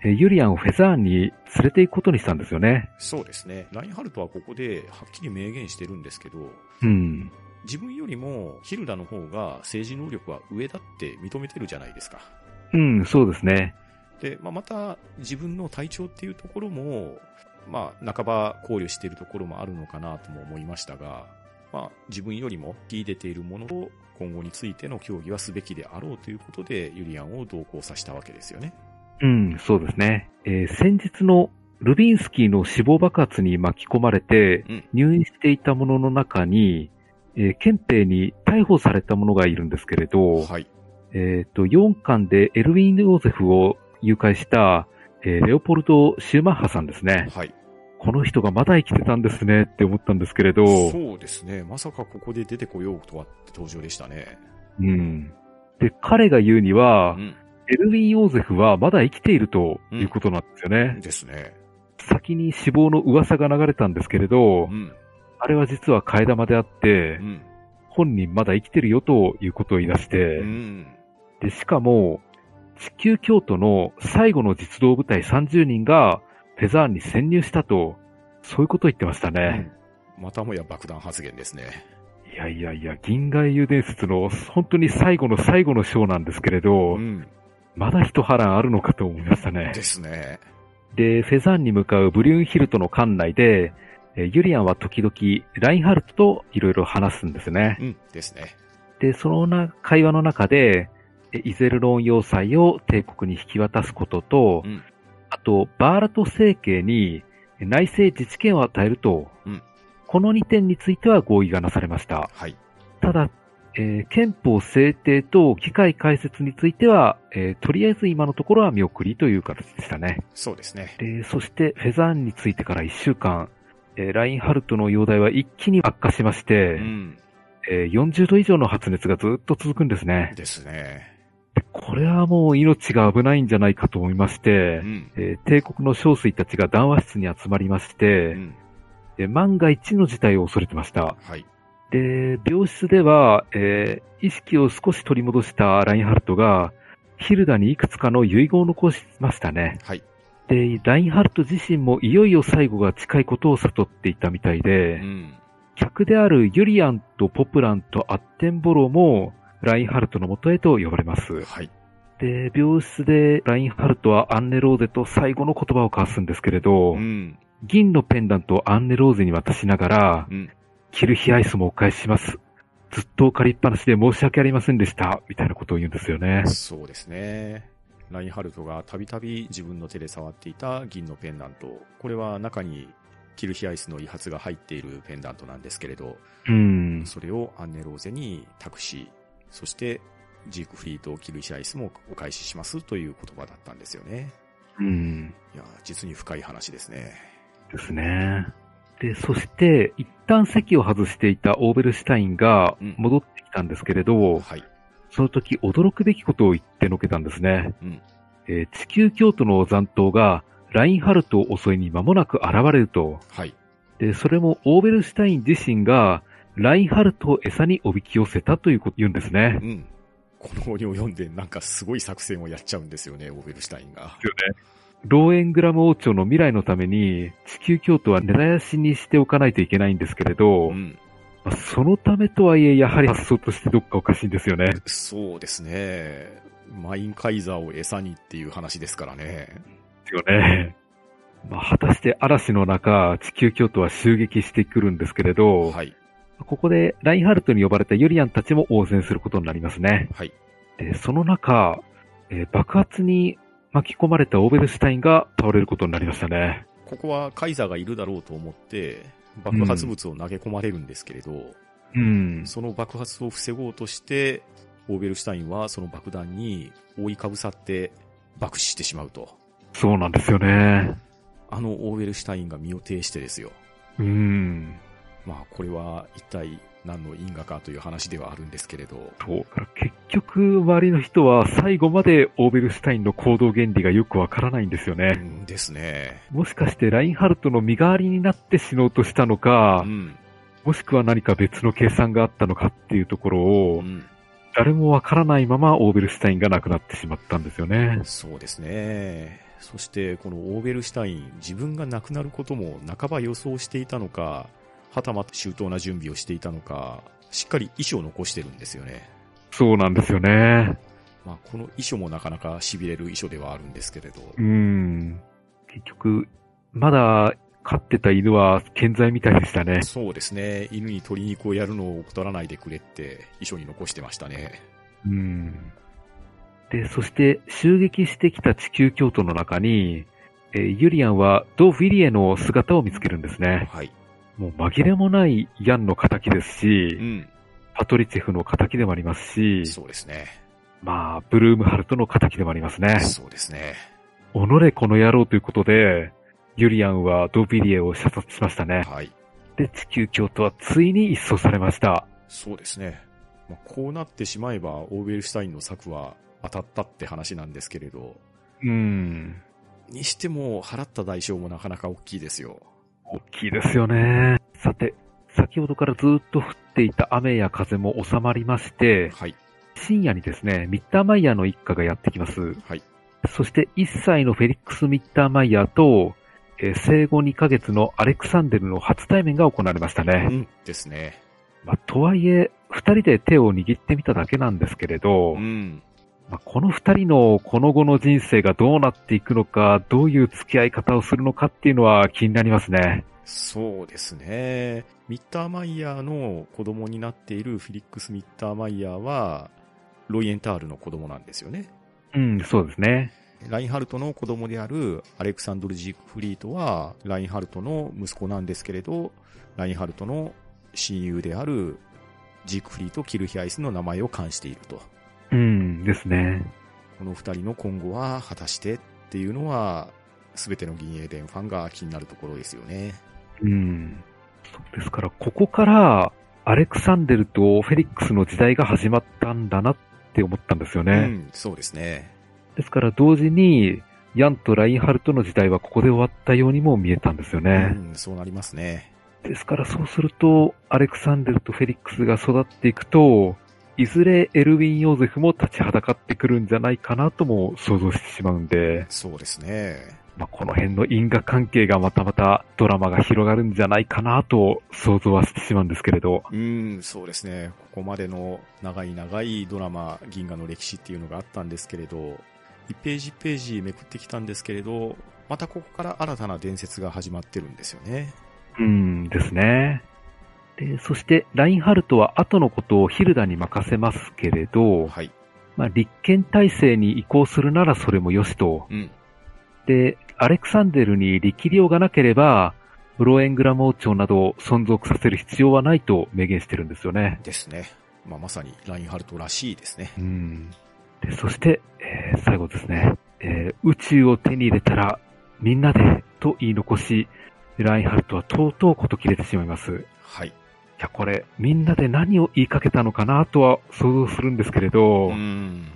えーユリアンをフェザーンに連れて行くことにしたんですよね。そうですね。ラインハルトはここではっきり明言してるんですけど、うん。自分よりもヒルダの方が政治能力は上だって認めてるじゃないですか。うん、そうですね。で、まあ、また自分の体調っていうところも、まあ、半ば考慮しているところもあるのかなとも思いましたが、まあ、自分よりも聞い出ているものと今後についての協議はすべきであろうということで、ユリアンを同行させたわけですよね。うん、そうですね。えー先日のルビンスキーの死亡爆発に巻き込まれてうん入院していたものの中に、えー憲兵に逮捕された者がいるんですけれど、はい。えっ、と、4巻でエルウィン・ヨーゼフを誘拐した、えーレオポルド・シューマッハさんですね。はい。この人がまだ生きてたんですねって思ったんですけれど、そうですね。まさかここで出てこようとはって登場でしたね。うん。で、彼が言うには、うん。エルウィン・ヨーゼフはまだ生きているということなんですよね。ですね。先に死亡の噂が流れたんですけれど、うん。あれは実は替え玉であってう、ん。本人まだ生きてるよということを言い出して、うん。で、しかも、地球京都の最後の実動部隊30人がフェザーンに潜入したと、そういうことを言ってましたね。またもや爆弾発言ですね。いやいやいや、銀河英雄伝説の本当に最後の最後の章なんですけれど、うん。まだ一波乱あるのかと思いましたねで。すね。で、フェザーンに向かうブリュンヒルトの館内で、えーユリアンは時々ラインハルトといろいろ話すんですね。うん。ですね。で、そのな会話の中で、えイゼルロン要塞を帝国に引き渡すことと、うんあと、バーラト政権にえ内政自治権を与えると、うんこの2点については合意がなされました。はい。ただ、えー憲法制定と議会開設については、えーとりあえず今のところは見送りという形でしたね。そうですね。で、そしてフェザーンについてから1週間、えーラインハルトの容体は一気に悪化しまして、うん。えー40度以上の発熱がずっと続くんですね。ですね。でこれはもう命が危ないんじゃないかと思いましてう、ん。えー帝国の将帥たちが談話室に集まりましてう、ん。で万が一の事態を恐れてました。はい。で、病室では、えー意識を少し取り戻したラインハルトが、ヒルダにいくつかの遺言を残しましたね。はい。で、ラインハルト自身もいよいよ最後が近いことを悟っていたみたいで、うん。客であるユリアンとポプランとアッテンボロも、ラインハルトの元へと呼ばれます。はい。で、病室でラインハルトはアンネローゼと最後の言葉を交わすんですけれど、うん。銀のペンダントをアンネローゼに渡しながら、うん。キルヒアイスもお返しします。ずっと借りっぱなしで申し訳ありませんでした。みたいなことを言うんですよね。そうですね。ラインハルトがたびたび自分の手で触っていた銀のペンダント。これは中にキルヒアイスの遺髪が入っているペンダントなんですけれど、うん。それをアンネローゼに託し、そしてジークフリーとキルヒアイスもお返ししますという言葉だったんですよね。うん。いや、実に深い話ですね。ですね。で、そして、一旦席を外していたオーベルシュタインがうん戻ってきたんですけれど、はい。その時驚くべきことを言ってのけたんですね。うん。えー地球京都の残党がラインハルトを襲いに間もなく現れると。はい。で、それもオーベルシュタイン自身がラインハルトを餌におびき寄せたということを言うんですねう。ん。この本を読んでなんかすごい作戦をやっちゃうんですよね、オーベルシュタインが。ローエングラム王朝の未来のために地球京都は狙い足しにしておかないといけないんですけれど、うん。まあそのためとはいえやはり発想としてどっかおかしいんですよね。そうですね。マインカイザーを餌にっていう話ですからね。ですよね。まあ、果たして嵐の中、地球京都は襲撃してくるんですけれど、はい。ここでラインハルトに呼ばれたユリアンたちも応戦することになりますね。はい。で、その中、えー爆発に巻き込まれたオーベルシュタインが倒れることになりましたね。ここはカイザーがいるだろうと思って、爆発物を投げ込まれるんですけれど、うん。その爆発を防ごうとして、オーベルシュタインはその爆弾に覆いかぶさって爆死してしまうと。そうなんですよね。あのオーベルシュタインが身を挺してですよ。うん。まあこれは一体何の因果かという話ではあるんですけれど、そう。結局、周りの人は最後までオーベルシュタインの行動原理がよくわからないんですようね。んですね。もしかしてラインハルトの身代わりになって死のうとしたのかう、ん。もしくは何か別の計算があったのかっていうところをう、ん。誰もわからないままオーベルシュタインが亡くなってしまったんですよね。そうですね。そして、このオーベルシュタイン、自分が亡くなることも半ば予想していたのか、はたまた周到な準備をしていたのか、しっかり遺書を残してるんですよね。そうなんですよね。まあ、この遺書もなかなか痺れる遺書ではあるんですけれど。うん。結局、まだ飼ってた犬は健在みたいでしたね。そうですね。犬に鶏肉をやるのを怠らないでくれって遺書に残してましたね。うん。で、そして襲撃してきた地球京都の中に、えーユリアンはド・フィリエの姿を見つけるんですね。はい。もう紛れもないヤンの仇ですうし、ん。パトリチェフの仇でもありますし、そうですね。まあ、ブルームハルトの仇でもありますね。そうですね。己この野郎ということで、ユリアンはド・フィリエを射殺しましたね。はい。で、地球京都はついに一掃されました。そうですね。まあ、こうなってしまえば、オーベルシュタインの策は当たったって話なんですけれど、うん。にしても払った代償もなかなか大きいですよ。大きいですよね。さて、先ほどからずっと降っていた雨や風も収まりまして、はい。深夜にですね、ミッターマイヤーの一家がやってきます。はい。そして1歳のフェリックス・ミッターマイヤーと、えー生後2ヶ月のアレクサンデルの初対面が行われましたうね。ん。ですね。まあ、とはいえ、二人で手を握ってみただけなんですけれど、うん。まあ、この二人のこの後の人生がどうなっていくのか、どういう付き合い方をするのかっていうのは気になりますね。そうですね。ミッターマイヤーの子供になっているフィリックス・ミッターマイヤーは、ロイエンタールの子供なんですよね。うん、そうですね。ラインハルトの子供であるアレクサンドル・ジークフリートは、ラインハルトの息子なんですけれど、ラインハルトの親友であるジークフリート・キルヒアイスの名前を冠していると。うん、ですね。この二人の今後は果たしてっていうのは、すべての銀英伝ファンが気になるところですよね。うん。ですから、ここから、アレクサンデルとフェリックスの時代が始まったんだなって思ったんですよね。うん、そうですね。ですから、同時に、ヤンとラインハルトの時代はここで終わったようにも見えたんですようね。ん、そうなりますね。ですから、そうすると、アレクサンデルとフェリックスが育っていくと、いずれエルウィン・ヨーゼフも立ちはだかってくるんじゃないかなとも想像してしまうんで、そうですね。まあ、この辺の因果関係がまたまたドラマが広がるんじゃないかなと想像はしてしまうんですけれど。うん、そうですね。ここまでの長い長いドラマ、銀河の歴史っていうのがあったんですけれど、1ページ1ページめくってきたんですけれど、またここから新たな伝説が始まってるんですよね。うんですね。で、そして、ラインハルトは後のことをヒルダに任せますけれど、はい。まあ、立憲体制に移行するならそれもよしと。うん。で、アレクサンデルに力量がなければ、ブロエングラム王朝などを存続させる必要はないと明言してるんですよね。ですね。まあ、まさにラインハルトらしいですね。うん。で、そして、えー最後ですね。えー宇宙を手に入れたら、みんなで、と言い残し、ラインハルトはとうとうこと切れてしまいます。いはい。や、これ、みんなで何を言いかけたのかなとは想像するんですけれど、うん。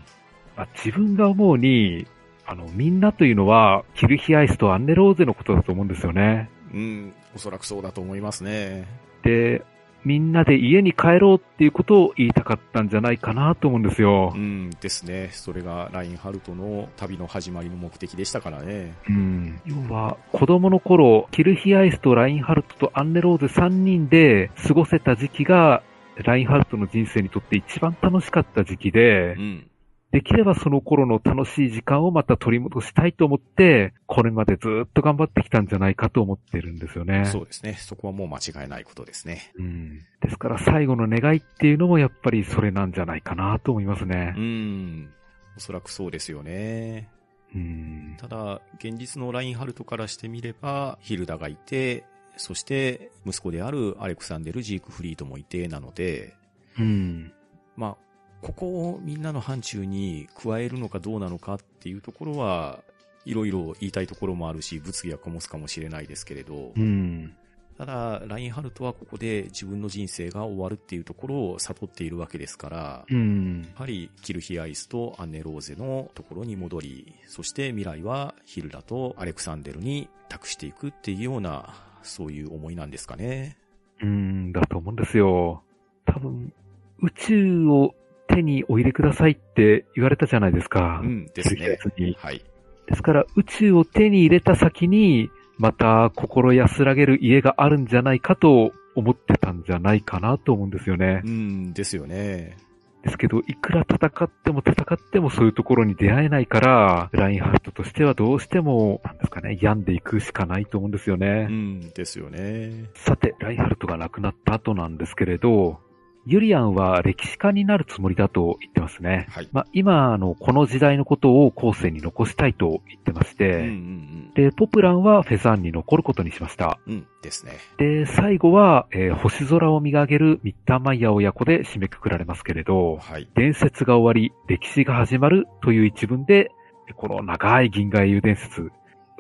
まあ自分が思うに、あの、みんなというのは、キルヒアイスとアンネローゼのことだと思うんですよね。うん。おそらくそうだと思いますね。で、みんなで家に帰ろうっていうことを言いたかったんじゃないかなと思うんですよう。んですね。それがラインハルトの旅の始まりの目的でしたからね。うん。要は、子供の頃、キルヒアイスとラインハルトとアンネローゼ3人で過ごせた時期が、ラインハルトの人生にとって一番楽しかった時期でう、ん。できればその頃の楽しい時間をまた取り戻したいと思って、これまでずっと頑張ってきたんじゃないかと思ってるんですよね。そうですね。そこはもう間違いないことですね。うん。ですから最後の願いっていうのもやっぱりそれなんじゃないかなと思いますねう。ん。おそらくそうですよね。うん。ただ、現実のラインハルトからしてみれば、ヒルダがいて、そして息子であるアレクサンデル・ジークフリートもいてなので、うん。まあ、ここをみんなの範疇に加えるのかどうなのかっていうところは、いろいろ言いたいところもあるし、物議は醸すかもしれないですけれど、うん。ただ、ラインハルトはここで自分の人生が終わるっていうところを悟っているわけですから、うん。やはりキルヒアイスとアンネローゼのところに戻り、そして未来はヒルダとアレクサンデルに託していくっていうような、そういう思いなんですかね。うん、だと思うんですよ。多分、宇宙を手にお入れくださいって言われたじゃないですか。うんですねはい。ですから、宇宙を手に入れた先に、また心安らげる家があるんじゃないかと思ってたんじゃないかなと思うんですよねう。んですよね。ですけど、いくら戦っても戦ってもそういうところに出会えないから、ラインハルトとしてはどうしても、なんですかね、病んでいくしかないと思うんですよね。うんですよね。さて、ラインハルトが亡くなった後なんですけれど、ユリアンは歴史家になるつもりだと言ってますね。はい。まあ、今あの、この時代のことを後世に残したいと言ってまして、うんうんで、ポプランはフェザーンに残ることにしました。うん。うんですね。で、最後は、えー星空を見上げるミッターマイヤー親子で締めくくられますけれど、はい。伝説が終わり、歴史が始まるという一文で、この長い銀河英雄伝説、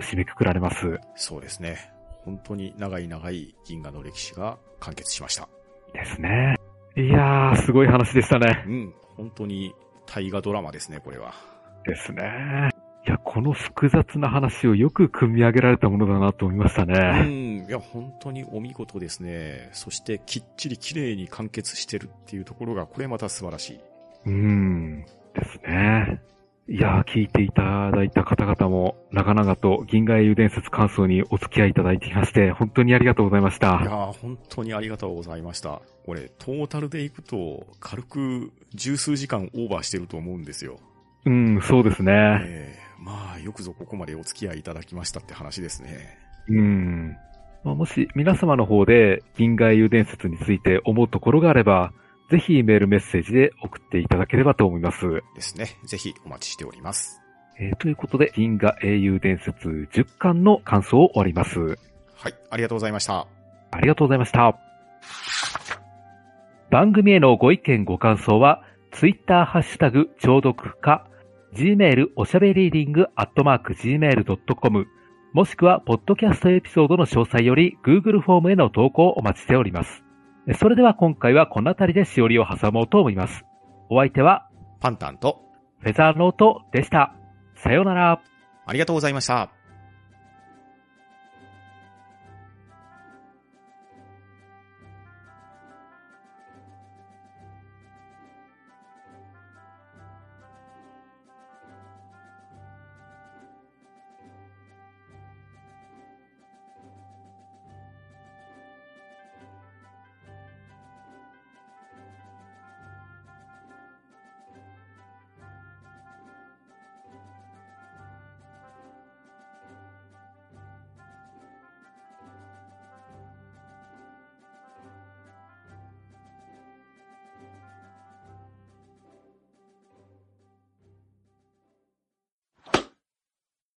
締めくくられます。そうですね。本当に長い長い銀河の歴史が完結しました。ですね。いやー、すごい話でしたね。うん。本当に大河ドラマですね、これは。ですね。いや、この複雑な話をよく組み上げられたものだなと思いましたうね。ん。いや、本当にお見事ですね。そしてきっちり綺麗に完結してるっていうところが、これまた素晴らしい。うん。ですね。いやー、聞いていただいた方々も、長々と銀河英雄伝説感想にお付き合いいただいていまして、本当にありがとうございました。いやー、本当にありがとうございました。これ、トータルでいくと、軽く十数時間オーバーしてると思うんですよ。うん、そうですね。ええまあ、よくぞここまでお付き合いいただきましたって話ですね。うん。まあもし皆様の方で銀河英雄伝説について思うところがあれば、ぜひメールメッセージで送っていただければと思います。ですね。ぜひお待ちしております。えーということで、銀河英雄伝説10巻の感想を終わります。はい、ありがとうございました。ありがとうございました。番組へのご意見ご感想は、ツイッターハッシュタグ、聴読か、gmail おしゃべりーディングアットマーク gmail.com、もしくは、ポッドキャストエピソードの詳細より、Google フォームへの投稿をお待ちしております。それでは今回はこの辺りでしおりを挟もうと思います。お相手は、パンタンと、フェザーノートでした。さようなら。ありがとうございました。